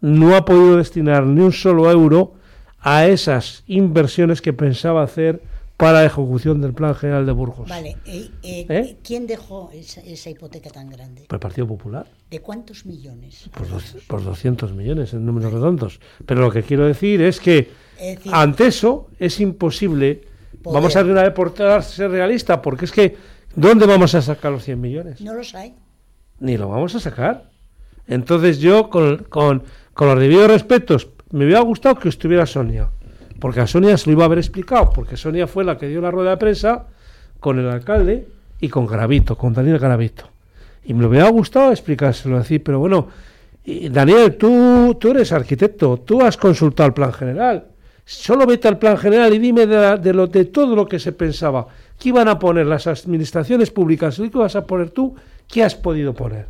no ha podido destinar ni un solo euro a esas inversiones que pensaba hacer para ejecución del Plan General de Burgos. Vale, eh, eh, ¿Eh? ¿quién dejó esa, esa hipoteca tan grande? Por el Partido Popular. ¿De cuántos millones? Por, dos- por 200 millones en números redondos. Pero lo que quiero decir es que Es decir, ante eso es imposible. Poder. Vamos a una vez por todas ser realista, porque es que ¿dónde vamos a sacar los 100 millones? no los hay. Ni lo vamos a sacar. Entonces yo, con, con, con los debidos respetos, me hubiera gustado que estuviera Sonia. Porque a Sonia se lo iba a haber explicado, porque Sonia fue la que dio la rueda de prensa con el alcalde y con Garavito, con Daniel Garavito. Y me hubiera gustado explicárselo, decir, pero bueno, Daniel, tú, tú eres arquitecto, tú has consultado el plan general. Solo vete al plan general y dime de, la- de lo, de todo lo que se pensaba. ¿Qué iban a poner las administraciones públicas? ¿Y qué vas a poner tú? ¿Qué has podido poner?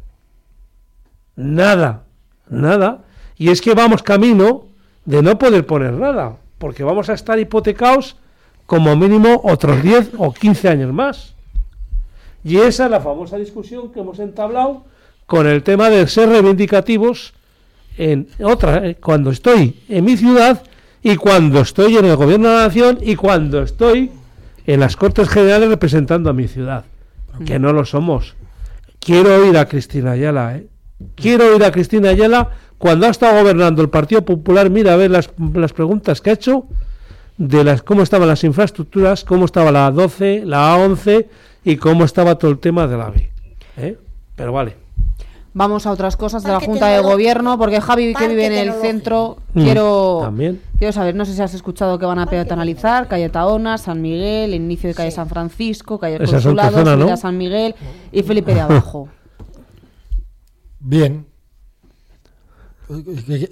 Nada, nada. Y es que vamos camino de no poder poner nada, porque vamos a estar hipotecados como mínimo otros 10 o 15 años más. Y esa es la famosa discusión que hemos entablado con el tema de ser reivindicativos en otra, eh, cuando estoy en mi ciudad y cuando estoy en el gobierno de la nación y cuando estoy en las Cortes Generales representando a mi ciudad, que no lo somos. Quiero oír a Cristina Ayala, ¿eh? Quiero oír a Cristina Ayala cuando ha estado gobernando el Partido Popular, mira a ver las, las preguntas que ha hecho de las cómo estaban las infraestructuras, cómo estaba la A12, la A11 y cómo estaba todo el tema del AVE. ¿eh? Pero vale. Vamos a otras cosas de la Junta de. Gobierno, porque Javi, que vive en el centro, Mm, quiero, también. quiero saber, no sé si has escuchado que van a peatonalizar calle Taona, San Miguel, el inicio de calle Sí. San Francisco, calle Consulado, zona, San Miguel y Felipe de Abajo. Bien.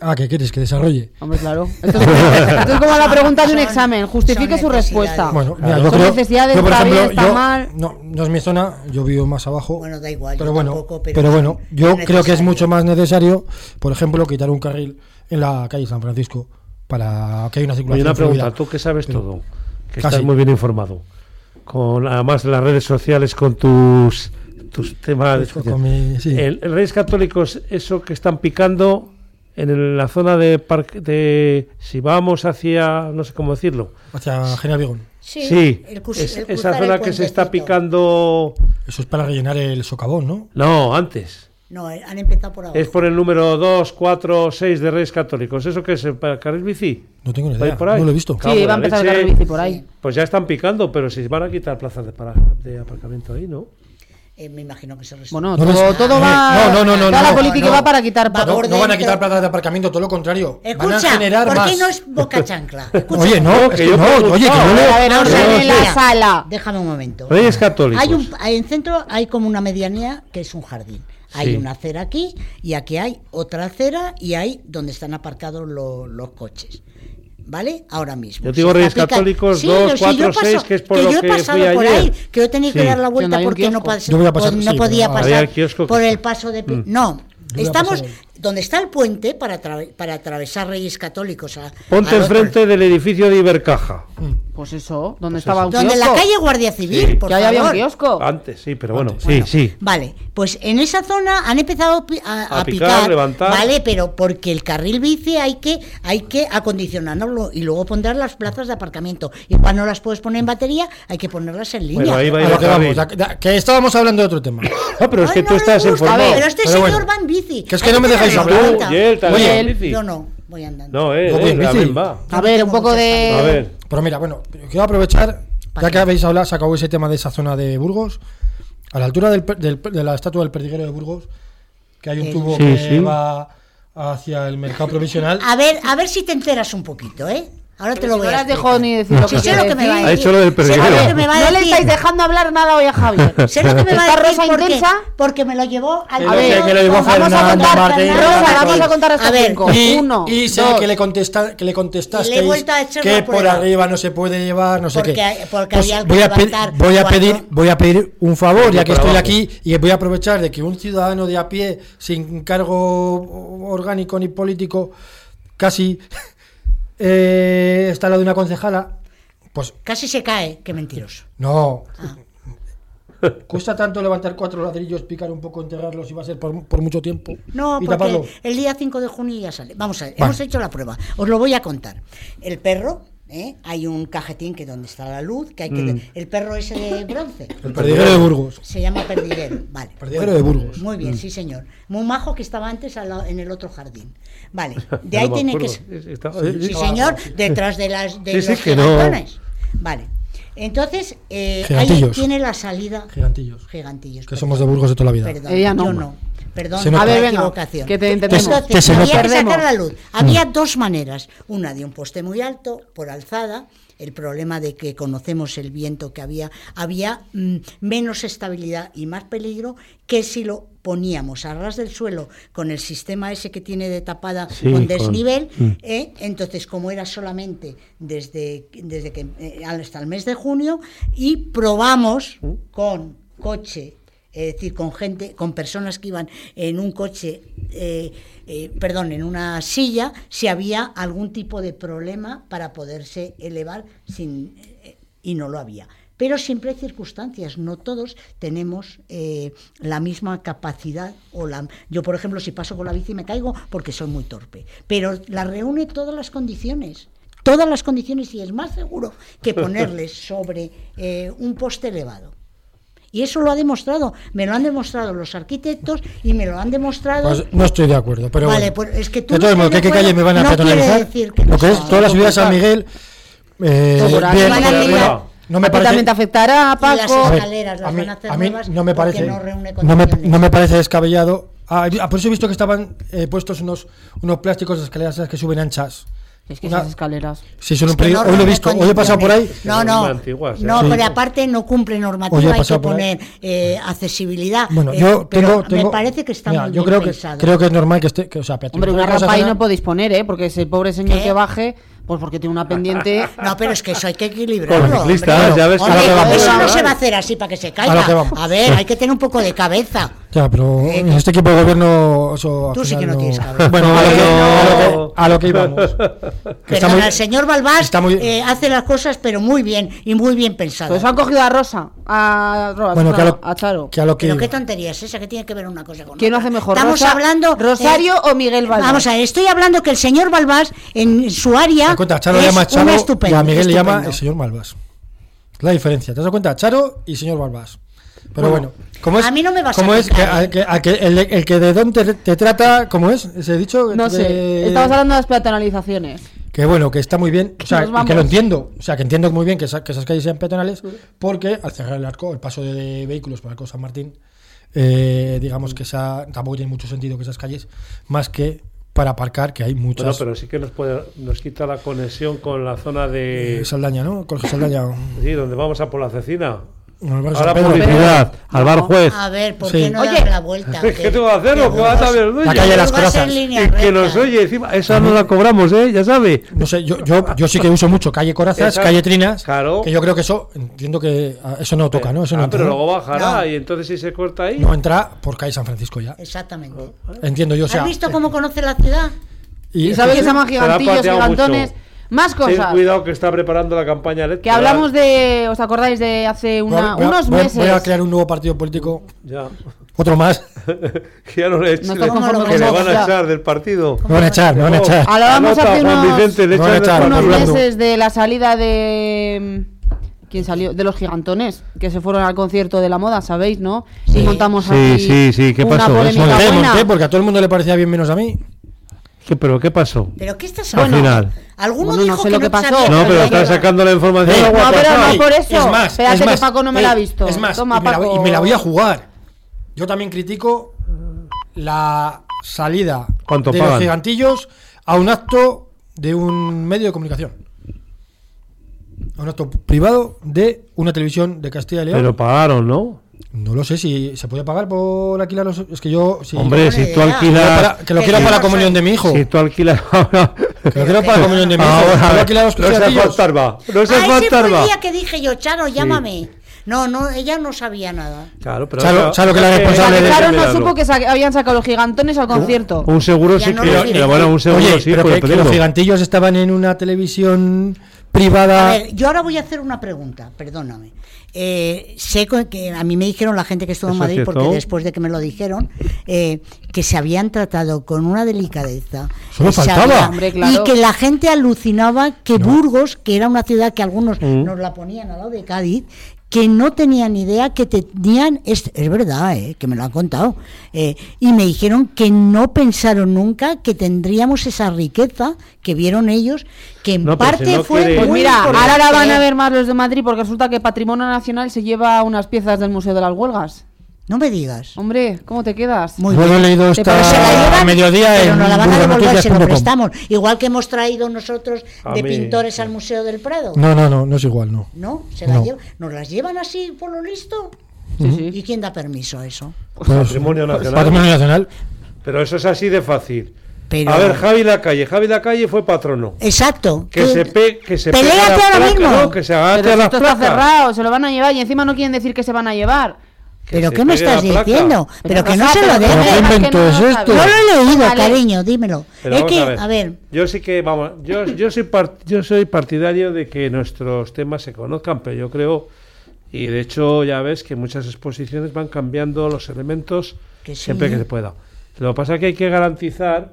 Ah, ¿qué quieres? ¿Que desarrolle? Hombre, claro. Esto es, esto es como la pregunta de un examen. Justifique su respuesta. Bueno, mira, Son yo creo, necesidades, yo, por está ejemplo, bien, está yo- mal. No, no es mi zona, yo vivo más abajo. Bueno, da igual, yo Pero bueno, tampoco, pero pero, bueno, yo creo que es mucho más necesario, por ejemplo, quitar un carril en la calle San Francisco para que haya una circulación una pregunta, fluida. tú que sabes Pero- todo, que Casi. estás muy bien informado, con además de las redes sociales, con tus tus temas de mi- sí. El, el Reyes Católicos, eso que están picando en el- la zona de parque de si vamos hacia no sé cómo decirlo. Hacia General Vigón. Sí, el cus- es- el esa el zona que se está picando Eso es para rellenar el socavón, ¿no? no, antes. No, eh, han empezado por abajo. Es por el número 2, 4, 6 de Reyes Católicos. ¿Eso qué es? ¿Para carril bici? No tengo ni ¿Va a ir idea. por ahí? No lo he visto. Sí, va a empezar el carril bici por ahí. Pues ya están picando, pero si van a quitar plazas de, para- de aparcamiento ahí, ¿no? Eh, me imagino que se resuelve. Bueno, No todo, va. no, no, no, no, toda la no, política no. va para quitar. Va No, no van a quitar plazas de aparcamiento, todo lo contrario. van a Escucha, generar ¿por más. qué no es boca chancla? *laughs* Escucha, Oye, no, es que yo no, oye, que no, no le- A ver, Vamos a la sala. Déjame un momento. Reyes Católicos. Hay un, hay en centro hay como una medianía que es un jardín. Hay Sí. una acera aquí y aquí hay otra acera y hay donde están aparcados lo- los coches. ¿Vale? Ahora mismo. Yo digo Reyes pica- Católicos, Sí, dos, yo- sí, cuatro, yo paso- seis, que es por lo yo he que pasado fui por ayer. ahí, que yo tenía que Sí. dar la vuelta porque no, kiosco. pas- Yo voy a pasar- por- no sí, podía había pasar kiosco que por el paso de... Mm. No, a estamos donde está el puente para, para atravesar Reyes Católicos. a- Ponte otro- enfrente del edificio de Ibercaja. Pues eso, donde estaba un Donde en la calle Guardia Civil, Sí. por Que había un kiosco. Antes, sí, pero bueno, Antes. sí, sí. Vale, pues en esa zona han empezado pi- a, A a picar, picar, levantar. vale, pero porque el carril bici hay que hay que acondicionarlo y luego pondrás las plazas de aparcamiento. Y cuando no las puedes poner en batería, hay que ponerlas en línea. Bueno, ahí va que vamos, que estábamos hablando de otro tema. Ah, pero es Ay, que no tú estás gusta, informado. Pero este Pero señor bueno, va en bici. que es que Hay no me dejáis hablar. Yo no, voy andando. No, bici. también va. A ver, un poco A de. ver, Pero mira, bueno, quiero aprovechar, ya que habéis hablado, sacado ese tema de esa zona de Burgos, a la altura del, per- del de la estatua del perdiguero de Burgos, que hay un tubo sí. que sí. va hacia el mercado provisional. A ver, a ver si te enteras un poquito, ¿eh? Ahora te Pero lo si voy no a dejó explicar. ni decir lo que sé lo que me va a decir. Ha hecho lo del Sé lo perdiguero. que me va a No le decir. estáis dejando hablar nada hoy a Javier. *laughs* Sé lo que me va a decir rosa porque, intensa. porque me lo llevó al A ver, que lo llevó Fernando vamos a contar, Martín. Fernando Rosa, vamos a contar hasta A ver, cinco. Y, Uno, y sé dos. que le, contesta, que le contestasteis Le he vuelto a echar que por prueba. arriba no se puede llevar, no sé Porque qué. porque Pues había que voy, a pe- levantar voy a pedir voy a pedir un favor, ya que estoy aquí, y voy a aprovechar de que un ciudadano de a pie, sin cargo orgánico ni político, casi eh, está al lado de una concejala, pues Casi se cae, qué mentiroso. no. Ah. Cuesta tanto levantar cuatro ladrillos, picar un poco, enterrarlos y va a ser por, por mucho tiempo. No, y porque taparlo. el día 5 de junio ya sale. Vamos a ver, Vale. hemos hecho la prueba. Os lo voy a contar. El perro, ¿eh? hay un cajetín que donde está la luz, que hay que... Mm. El perro ese de bronce. El perdiguero de Burgos. Se llama perdiguero, vale. Perdiguero de Burgos. Muy Mm. bien, sí señor. Muy majo que estaba antes al lado- en el otro jardín. Vale, *laughs* de ahí tiene que... Sí, está- Sí, sí, señor, detrás de las de Sí, sí, los que no. Vale. Entonces, eh, ahí tiene la salida... Gigantillos. Gigantillos. Que perdón. somos de Burgos de toda la vida. Perdón, Ella no. yo no. Perdón, Se. A ver, la venga, equivocación. que te entendemos. Entonces, Que se había nota. que sacar la luz. Había dos maneras. Una de un poste muy alto, por alzada. El problema de que conocemos el viento que había. Había mm, menos estabilidad y más peligro que si lo poníamos a ras del suelo con el sistema ese que tiene de tapada Sí, con con- desnivel. Mm. ¿eh? Entonces, como era solamente desde, desde que eh, hasta el mes de junio, y probamos con coche, es decir, con gente, con personas que iban en un coche, eh, eh, perdón, en una silla, si había algún tipo de problema para poderse elevar sin, eh, y no lo había. Pero siempre hay circunstancias, no todos tenemos la misma capacidad. O la, yo, por ejemplo, si paso con la bici me caigo porque soy muy torpe, pero la reúne todas las condiciones. Todas las condiciones y es más seguro que ponerles *laughs* sobre eh, un poste elevado. Y eso lo ha demostrado, me lo han demostrado los arquitectos y me lo han demostrado. Pues no estoy de acuerdo, pero Vale, bueno. pues es que tú de no todos estás modos, de ¿qué, qué acuerdo, calle me van a no peatonalizar? decir que Lo que es toda la ciudad de San Miguel. eh, bien, no me también parece, te afectará, Y las Paco. Escaleras las a mí, van a hacer a mí no me parece no me, no me parece descabellado. Ah, ah, por eso he visto que estaban eh, puestos unos, unos plásticos de escaleras que suben anchas, Es que Una- esas escaleras. Sí, son Es un que peligro. no Hoy lo he visto, hoy he pasado por ahí. No, no. antiguas, ¿eh? No, Sí. pero aparte no cumple normativa, hay que poner eh, accesibilidad. Bueno, eh, yo pero tengo, me tengo- parece que está Mira, muy yo bien creo que creo que es normal que esté, que, o sea, Hombre, una rampa ahí no podéis poner, ¿eh? Porque ese pobre señor ¿Qué? que baje, pues porque tiene una pendiente. *laughs* No, pero es que eso hay que equilibrarlo. Con ya ves Hombre, que eso no se va a hacer así para que se caiga. que vamos. A ver, hay que tener un poco de cabeza. Ya, pero Eh, en este equipo de gobierno eso Tú sí que no tienes cabeza. Bueno, a lo que, No. a lo que- a lo que íbamos. *laughs* Que Perdona, muy- el señor Balbás está muy- eh, hace las cosas pero muy bien y muy bien pensadas. Pues han cogido a Rosa, a, Rosa, Bueno, a lo, a Charo. que a lo que Pero qué tontería es esa que tiene que ver una cosa con ¿Quién lo hace mejor, Estamos Rosa- hablando eh, Rosario o Miguel Balbás? Vamos a ver, estoy hablando que el señor Balbás en su área ¿Te das cuenta? Charo es le llama Charo estupendo, y a Miguel le llama estupendo. el señor Malvas. La diferencia. ¿Te has dado cuenta? Charo y señor Balbás. Pero bueno, ¿cómo es? a mí no me vas a ¿cómo es que, a- que- a que el, el que de don te, te trata, ¿cómo es? ¿Ese dicho? No sé, estamos hablando de las peatonalizaciones. Que bueno, que está muy bien, o sea, que lo entiendo, o sea, que entiendo muy bien que, esa- que esas calles sean peatonales, porque al cerrar el arco, el paso de vehículos por el arco San Martín, eh, digamos que esa, tampoco tiene mucho sentido que esas calles, más que para aparcar, que hay Bueno, muchas. pero sí que nos puede, nos quita la conexión con la zona de eh, Saldaña, ¿no? Colegio Saldaña. sí, donde vamos a por la cecina. Ahora publicidad, al bar juez. A ver, ¿por Sí. qué no Oye, la vuelta? ¿Qué te va a hacer? Lo que va a dueño. La calle de las línea Y que nos recta. oye encima. Esa no la cobramos, ¿eh? Ya sabe. No sé, yo, yo, yo sí que uso mucho calle Corazas, Esa- calle Trinas, claro. que yo creo que eso, entiendo que ah, eso no toca, ¿no? Eso no ah, entra, pero luego bajará No. y entonces si se corta ahí. No entra por calle San Francisco ya. Exactamente. Entiendo yo, o sea. ¿Has visto cómo conoce la ciudad? Y sabe que se llaman gigantillos, gigantones. mucho. Más Ten cosas. cuidado que está preparando la campaña electoral. Que hablamos de. ¿Os acordáis de hace una- Voy a- unos voy a- meses? Voy a crear un nuevo partido político, Ya. otro más. que *laughs* ya no le echen. No está conforme que le van a echar del partido. Me van a echar, me van a echar. Hablábamos hace unos- Vicente, le No echan echar, unos meses de la salida de. ¿Quién salió? De los gigantones, que se fueron al concierto de la moda, ¿sabéis, no? Y montamos Sí, aquí sí, sí, ¿qué una pasó? polémica Monté, buena. monté, porque a todo el mundo le parecía bien menos a mí. ¿Qué, ¿Pero qué pasó? ¿Pero qué estás Al final. ¿Alguno Bueno, no dijo sé que lo no que pasó. sabía No, pero está sacando la información. Eh, no, pero no por eso. Es más, Espérate es que más, Paco no me ey, la ha visto. Es más, Toma, y, me la voy, Paco. y me la voy a jugar. Yo también critico la salida ¿Cuánto de pagan? los gigantillos a un acto de un medio de comunicación. A un acto privado de una televisión de Castilla y León. Pero pagaron, ¿no? No lo sé si se puede pagar por alquilar los. Es que yo. Si, Hombre, si tú alquilas. para, que lo quiero para la no comunión sé. de mi hijo. Si tú alquilas *laughs* ahora. Que lo quiero para la comunión de mi hijo. Ahora, ¿Puedo alquilar los no se gigantillos? fantasma. No se Ah, ese fue el fantasma. día que dije yo, Charo, llámame. No, no, ella no sabía nada. Claro, pero. Charo, que la es responsable de- Claro, no supo que sa- habían sacado los gigantones al concierto. Un seguro Ya sí no que. bueno, un seguro Oye, sí, pero los gigantillos estaban en una televisión privada. A ver, yo ahora voy a hacer una pregunta, perdóname. Eh, sé que a mí me dijeron la gente que estuvo en Madrid, porque después de que me lo dijeron, eh, que se habían tratado con una delicadeza. Solo faltaba. había- Hombre, claro. Y que la gente alucinaba que Burgos, que era una ciudad que algunos Mm. nos la ponían al lado de Cádiz, que no tenían idea que tenían, es, es verdad, eh, que me lo han contado, eh, y me dijeron que no pensaron nunca que tendríamos esa riqueza que vieron ellos, que en No, pero si parte no fue quiere- Pues mira, ahora la van a ver más los de Madrid porque resulta que Patrimonio Nacional se lleva unas piezas del Museo de las Huelgas. No me digas. Hombre, ¿cómo te quedas? Muy Yo lo he bien. leído esta parece Se la llevan, a mediodía pero en nos la van a devolver, se lo prestamos. Igual que hemos traído nosotros A de mí, pintores sí. al Museo del Prado. No, no, no, no es igual, no. ¿No? ¿Se la No. lleva- ¿Nos las llevan así por lo listo? Sí, sí. ¿Y quién da permiso a eso? Pues, Patrimonio Nacional. Patrimonio Nacional. Pero eso es así de fácil. Pero- A ver, Javi Lacalle. Javi Lacalle fue patrono. Exacto. Que se, pe, que se Peléate ahora mismo. no, que se Pero a las esto está cerrado, se lo van a llevar y encima no quieren decir que se van a llevar. ¿Pero qué me estás diciendo? Pero que no se lo Pero ¿Pero dejen. qué invento lo es esto? No lo he leído, Vale. cariño, dímelo. Pero es que, a ver. a ver, Yo sí que, vamos, yo, yo, soy par- yo soy partidario de que nuestros temas se conozcan, pero yo creo, y de hecho ya ves que muchas exposiciones van cambiando los elementos Que sí. siempre que se pueda. Lo que pasa es que hay que garantizar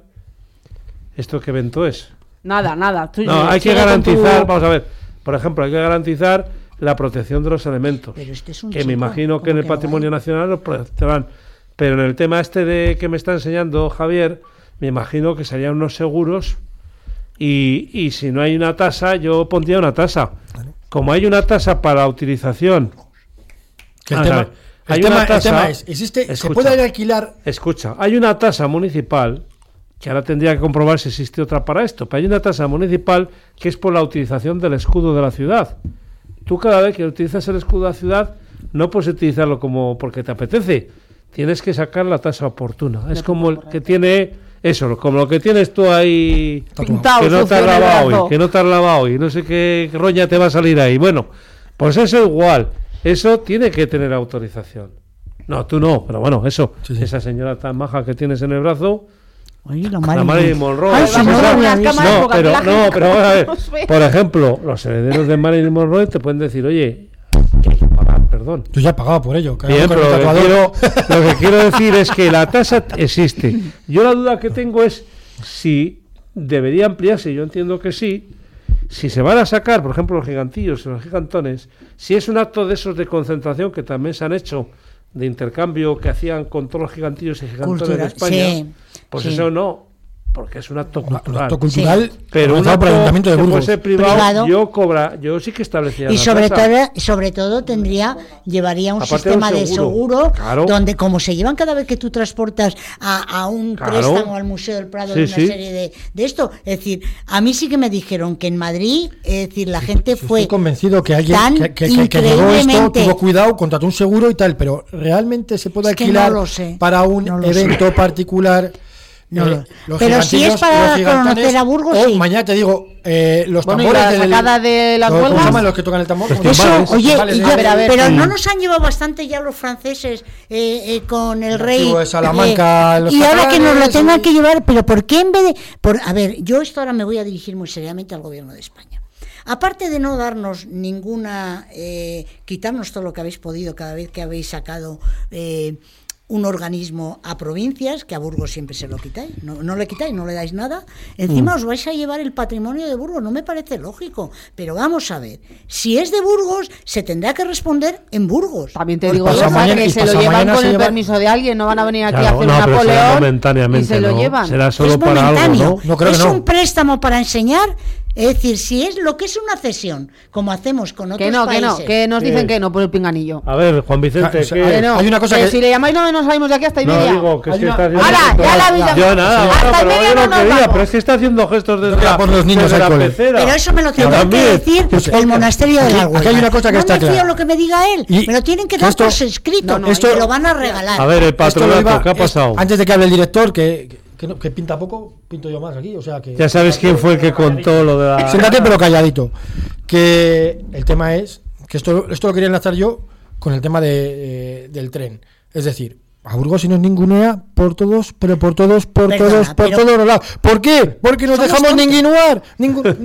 esto que evento es. Nada, nada. Tú- No, hay que tu- garantizar, vamos a ver, por ejemplo, hay que garantizar la protección de los elementos. Pero este es un que me imagino que en ¿cómo el que patrimonio nacional lo protegerán. Pero en el tema este de que me está enseñando Javier, me imagino que serían unos seguros y, y si no hay una tasa, yo pondría una tasa. Como hay una tasa para la utilización, el tema, ver, el hay tema- una el tasa- tema es, existe, se puede alquilar escucha, hay una tasa municipal que ahora tendría que comprobar si existe otra para esto. Pero hay una tasa municipal que es por la utilización del escudo de la ciudad. Tú cada vez que utilizas el escudo de la ciudad no puedes utilizarlo como porque te apetece. Tienes que sacar la tasa oportuna. Es como el que tiene eso, como lo que tienes tú ahí Pintado, que no te has lavado hoy, que no te has lavado hoy, no sé qué roña te va a salir ahí. Bueno, pues eso igual. Eso tiene que tener autorización. No, tú no, pero bueno, eso. Sí, sí. Esa señora tan maja que tienes en el brazo, Oye, la la Marilyn. Marilyn Monroe. Ay, no pero, la no, pero vamos a ver. Por ejemplo, los herederos de Marilyn Monroe te pueden decir, oye, que hay que pagar, perdón. Yo ya he pagado por ello. que Bien, pero lo que, quiero, *laughs* lo que quiero decir es que la tasa existe. Yo la duda que tengo es si debería ampliarse, yo entiendo que sí, si se van a sacar, por ejemplo, los gigantillos y los gigantones, si es un acto de esos de concentración que también se han hecho de intercambio que hacían con todos los gigantillos y gigantones de España, sí, pues sí. eso no, porque es un acto Un cultural. acto cultural Pero un acto Ayuntamiento de Burgos. privado, Privado. yo cobra, yo sí que establecía Y la sobre tasa. todo, sobre todo tendría, llevaría un Aparte sistema de seguro, seguro, claro. donde como se llevan cada vez que tú transportas a, a un Claro. préstamo al Museo del Prado Sí, de una sí. serie de, de esto. Es decir, a mí sí que me dijeron que en Madrid, es decir, la gente fue Estoy convencido que alguien que, que, que- que llegó esto, tuvo cuidado, contrató un seguro y tal, pero realmente se puede Es alquilar no lo sé, para un no lo evento particular. No eh, los pero si es para conocer a Burgos, o sí. mañana te digo, eh, los Bueno, y tambores la del- sacada de las los- ¿cómo se huelgas? los que tocan el tambor? Eso, oye, ver, a ver. pero no nos han llevado bastante ya los franceses eh, eh, con el El rey. de Salamanca, eh, los y ahora que nos lo tengan y- que llevar, pero ¿por qué en vez de.? Por, a ver, yo esto ahora me voy a dirigir muy seriamente al gobierno de España. Aparte de no darnos ninguna. eh, quitarnos todo lo que habéis podido cada vez que habéis sacado. eh, un organismo a provincias, que a Burgos siempre se lo quitáis, no, no le quitáis, no le dais nada, encima Mm. os vais a llevar el patrimonio de Burgos, no me parece lógico, pero vamos a ver, si es de Burgos, se tendrá que responder en Burgos. También te digo, pasa mañana- que y se lo llevan con se el lleva- permiso de alguien, no van a venir aquí a hacer no, un pero será Napoleón y momentáneamente, se lo ¿no? llevan. Será solo es para algo, ¿no? No creo es que no. un préstamo para enseñar, es decir, si es lo que es una cesión, como hacemos con otros Que no, que países. no, que nos dicen que no por el pinganillo. A ver, Juan Vicente, Ah, Que no, hay una cosa que que- si le llamáis no nos salimos de aquí hasta y No, media. digo que es que está haciendo... ¡Hala! Ya la. Yo nada, Hasta bueno, y pero yo no no nos quería, vamos. pero es que está haciendo gestos desde la, por los niños la cole. pecera. Pero eso me lo tendrá que decir Pues, el monasterio de la aquí Huelga. hay una cosa que no está me fío clara. lo que me diga él, me lo tienen que que dar por escrito, No, no, me lo van a regalar. A ver, el patronato, ¿qué ha pasado? antes de que hable el director, que, que, no- que pinta poco, pinto yo más aquí. O sea que. Ya sabes quién fue el que contó lo de la... Siéntate, pero calladito. Que el tema es que esto, esto lo quería enlazar yo con el tema de, eh, del tren. Es decir, a Burgos si nos ningunea por todos, pero por todos, por Perdona, todos, por pero- todos los lados. ¿Por qué? Porque nos dejamos tontos. ningunear. *laughs* Ningunear.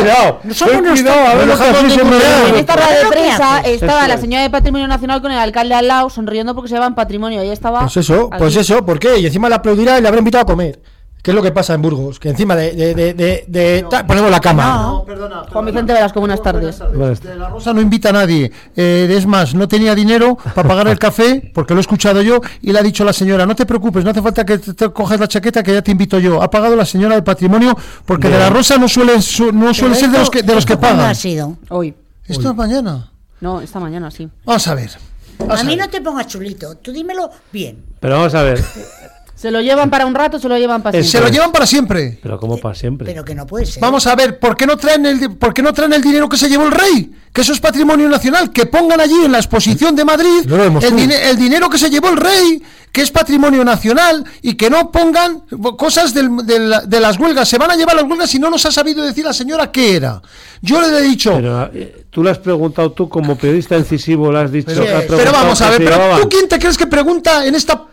Cuidado, Somos cuidado, a ver lo en esta rueda de ¿qué prensa estaba la es. señora de Patrimonio Nacional con el alcalde al lado sonriendo porque se llevan patrimonio. Ahí estaba. Pues eso, pues eso, ¿por qué? Y encima le aplaudirá y le habrá invitado a comer. ¿Qué es lo que pasa en Burgos? Que encima de, de, de, de- de- ta- ponemos la cama. No. perdona. Juan Vicente Velasco, buenas tardes. Buenas De la Rosa no invita a nadie. Eh, es más, no tenía dinero para pagar el *laughs* café, porque lo he escuchado yo, y le ha dicho la señora, no te preocupes, no hace falta que te, te cojas la chaqueta, que ya te invito yo. Ha pagado la señora del patrimonio, porque de la Rosa no suele, su- no suele ser de los que, de los que ¿Esto cuándo pagan. ha sido? Hoy. Esto es mañana. No, esta mañana sí. Vamos a ver. Vamos A mí ver. no te pongas chulito, tú dímelo bien. Pero vamos a ver, *laughs* Se lo llevan para un rato, se lo llevan para siempre. Se lo llevan para siempre. pero como para siempre. Pero que no puede ser. Vamos a ver, ¿por qué no traen el, por qué no traen el dinero que se llevó el rey? Que eso es patrimonio nacional. Que pongan allí en la exposición de Madrid el, dine- el dinero que se llevó el rey, que es patrimonio nacional, y que no pongan cosas del- del- de las huelgas. Se van a llevar las huelgas y no nos ha sabido decir la señora qué era. Yo le he dicho, Pero eh, tú le has preguntado tú como periodista incisivo, le has dicho... pero, has pero vamos a ver, pero. ¿tú quién te crees que pregunta en esta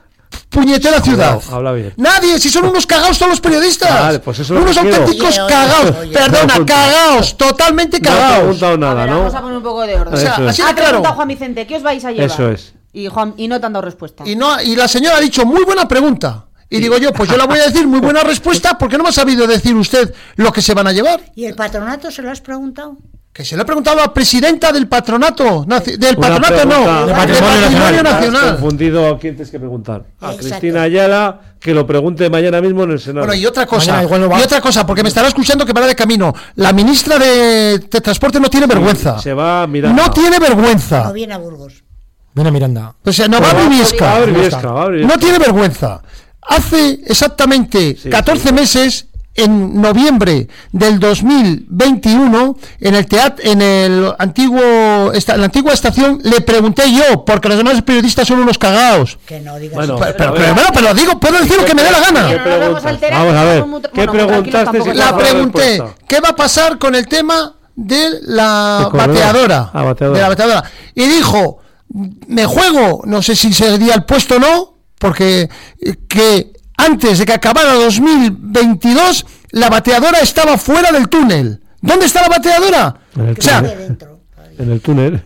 puñetera ciudad? habla bien. Nadie, si son unos cagados todos los periodistas. Vale, pues eso es lo unos auténticos cagados. Perdona, No, cagados, totalmente No ha cagados. preguntado A nada, ver, ¿no? vamos a poner un poco de orden. O sea, así ha de claro. preguntado Juan Vicente, ¿qué os vais a llevar? Eso es. Y, Juan, y no te han dado respuesta. Y, no, y la señora ha dicho, muy buena pregunta. Y digo yo, pues yo la voy a decir, muy buena *laughs* respuesta, porque no me ha sabido decir usted lo que se van a llevar. ¿Y el patronato se lo has preguntado? Que se le ha preguntado a la presidenta del patronato, del Una patronato no, De del Patrimonio patrimonio Nacional. Has nacional. confundido a quién tienes que preguntar. A Exacto. Cristina Ayala, que lo pregunte mañana mismo en el Senado. Bueno, y otra cosa, Mañana igual no va. y otra cosa, porque me estará escuchando que va de camino. La ministra de, de Transporte no tiene vergüenza. Se va a mirar. No tiene No vergüenza. viene a Burgos. Ven a Miranda. O sea, no va a Va a Briviesca. Briviesca, va a Briviesca. No tiene vergüenza. hace exactamente Sí, 14 sí. meses, en noviembre del 2021, en el teatro, en el antiguo, esta- en la antigua estación, le pregunté yo, porque los demás periodistas son unos cagados. Que no digas Bueno, eso. Pero, pero, pero, bueno, pero digo, puedo decir lo que me dé la gana. No vamos a alterar, Vamos a ver, ¿qué bueno, preguntaste si La pregunté, respuesta. ¿qué va a pasar con el tema de la bateadora? Ah, bateadora. De la bateadora. Y dijo, me juego, no sé si sería el puesto o no, porque eh, que antes de que acabara 2022, la bateadora estaba fuera del túnel. ¿Dónde está la bateadora? En el O sea, De dentro. En el túnel.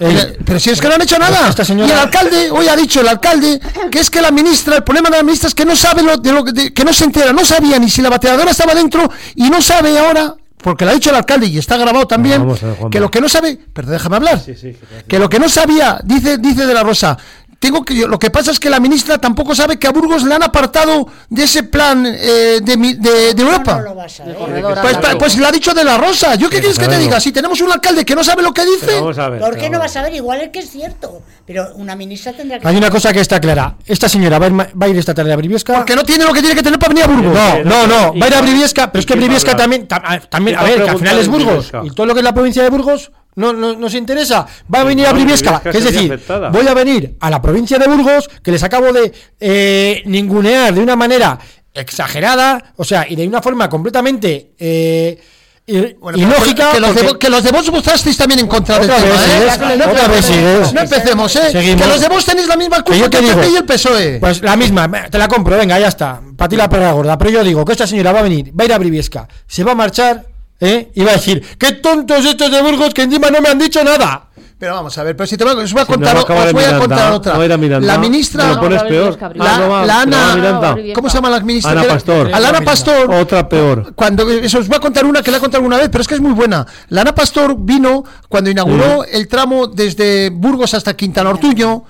eh, pero si es que no han hecho nada. Esta señora- Y el alcalde, hoy ha dicho el alcalde, que es que la ministra, el problema de la ministra es que no sabe lo, de lo que- de- que no se entera, no sabía ni si la bateadora estaba dentro y no sabe ahora, porque lo ha dicho el alcalde y está grabado también, Vamos a ver, Juanma. que lo que no sabe, pero déjame hablar, Sí, sí, que te hace- que lo que no sabía, dice, dice de la Rosa, tengo que, lo que pasa es que la ministra tampoco sabe que a Burgos le han apartado de ese plan eh, de, mi- de- de Europa. No lo vas a ver. corredor, Pues, Álvaro. pues, le ha dicho de la Rosa. ¿Yo qué Sí, quieres que te diga? Si tenemos un alcalde que no sabe lo que Pero dice, vamos a ver. ¿Por pero qué no vas a ver? Igual es que es cierto. Pero una ministra tendrá que Hay una cosa que está clara. Esta señora va a ir, ma- va a ir esta tarde a Briviesca. porque no tiene lo que tiene que tener para venir a Burgos. No, no, no, ¿Y va a ir a Briviesca, pero es que va Briviesca también, también, a ¿Quién va ver, que al final es Burgos. Y todo lo que es la provincia de Burgos no, no, nos interesa. Va a venir a no, Briviesca, Briviesca que es decir, afectada. voy a venir a la provincia de Burgos, que les acabo de eh, ningunear de una manera exagerada, o sea, y de una forma completamente eh, i- Bueno, ilógica. que los, de, porque- que los de votasteis también en contra del tema, ¿eh? No otra vez. No empecemos, ¿eh? Seguimos. Que los de Vox tenéis la misma Que culpa yo que, te el digo, PP y el PSOE. Pues la misma, te la compro, venga, ya está. Para ti la perra gorda. Pero yo digo que esta señora va a venir, va a ir a Briviesca, se va a marchar, ¿eh? Y va a decir, qué tontos estos de Burgos que encima no me han dicho nada. Pero vamos a ver, pero si te voy a, os voy a Si no contar, va os voy a Miranda, contar otra. no va Miranda, la ministra, lo pones No, peor. La, no va, no va Ana. ¿cómo se llama la ministra? Ana Pastor. A la Ana Pastor. Otra peor. Cuando eso os voy a contar una que la he contado alguna vez, pero es que es muy buena. La Ana Pastor vino cuando inauguró el tramo desde Burgos hasta Quintana Ortuño.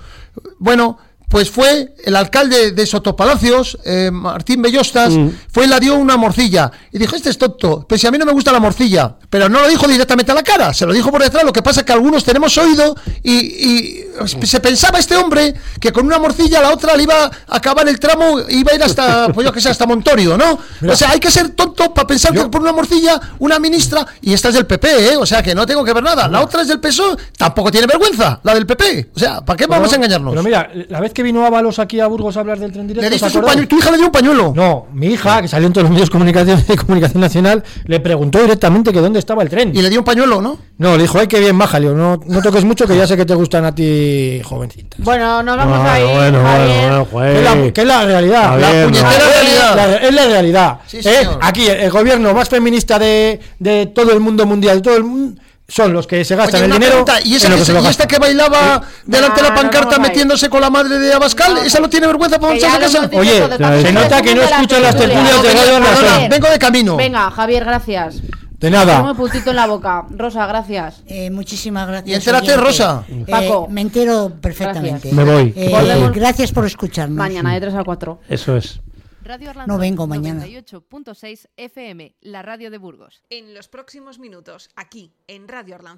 Bueno, pues fue el alcalde de Sotopalacios, eh, Martín Bellostas, fue y la dio una morcilla. Y dijo, este es tonto, pues si a mí no me gusta la morcilla. Pero no lo dijo directamente a la cara, se lo dijo por detrás. Lo que pasa es que algunos tenemos oído y, y se pensaba este hombre que con una morcilla la otra le iba a acabar el tramo, iba a ir hasta, *laughs* pues yo que sé, hasta Montorio, ¿no? O sea, hay que ser tonto para pensar que por una morcilla, una ministra, y esta es del PP, ¿eh? O sea, que no tengo que ver nada. La otra es del PSOE, tampoco tiene vergüenza, la del PP. O sea, ¿para qué vamos a engañarnos? Pero mira, la vez que vino Ábalos aquí a Burgos a hablar del tren directo. Le diste tu hija le dio un pañuelo. No, mi hija, que salió en todos los medios de comunicación, de comunicación nacional, le preguntó directamente que dónde estaba el tren. Y le dio un pañuelo, ¿no? No, le dijo, ay, qué bien, baja, Leo, no, no toques mucho, que ya sé que te gustan a ti, jovencitas. Bueno, nos vamos Bueno, a ir. bueno, bueno, bueno, Que es la, juez. que es la realidad. Está la bien, puñetera ¿no? realidad. La- es la realidad. Sí, ¿eh? Aquí el, el gobierno más feminista de, de todo el mundo mundial, de todo el mundo, son los que se gastan Oye, el dinero. pregunta, ¿y, esa en lo que que se se- lo y esta que bailaba delante de la No, no pancarta metiéndose con la madre de Abascal? No. ¿Esa no tiene vergüenza para marcharse a casa? Oye, se nota que no escuchan las tertulia. tertulias de Radio Vengo- Nación. Vengo de camino. Venga, Javier, gracias. De nada. el puntito en la boca. Rosa, gracias. Eh, muchísimas gracias. Y entérate. Rosa. Eh, Paco. me entero perfectamente. Gracias. Me voy. Eh, Volvemos. gracias por escucarnos. Mañana de 3 a 4. Eso es. Radio No vengo mañana. 98.6 FM, la radio de Burgos. En los próximos minutos, aquí, en Radio Arlanzón.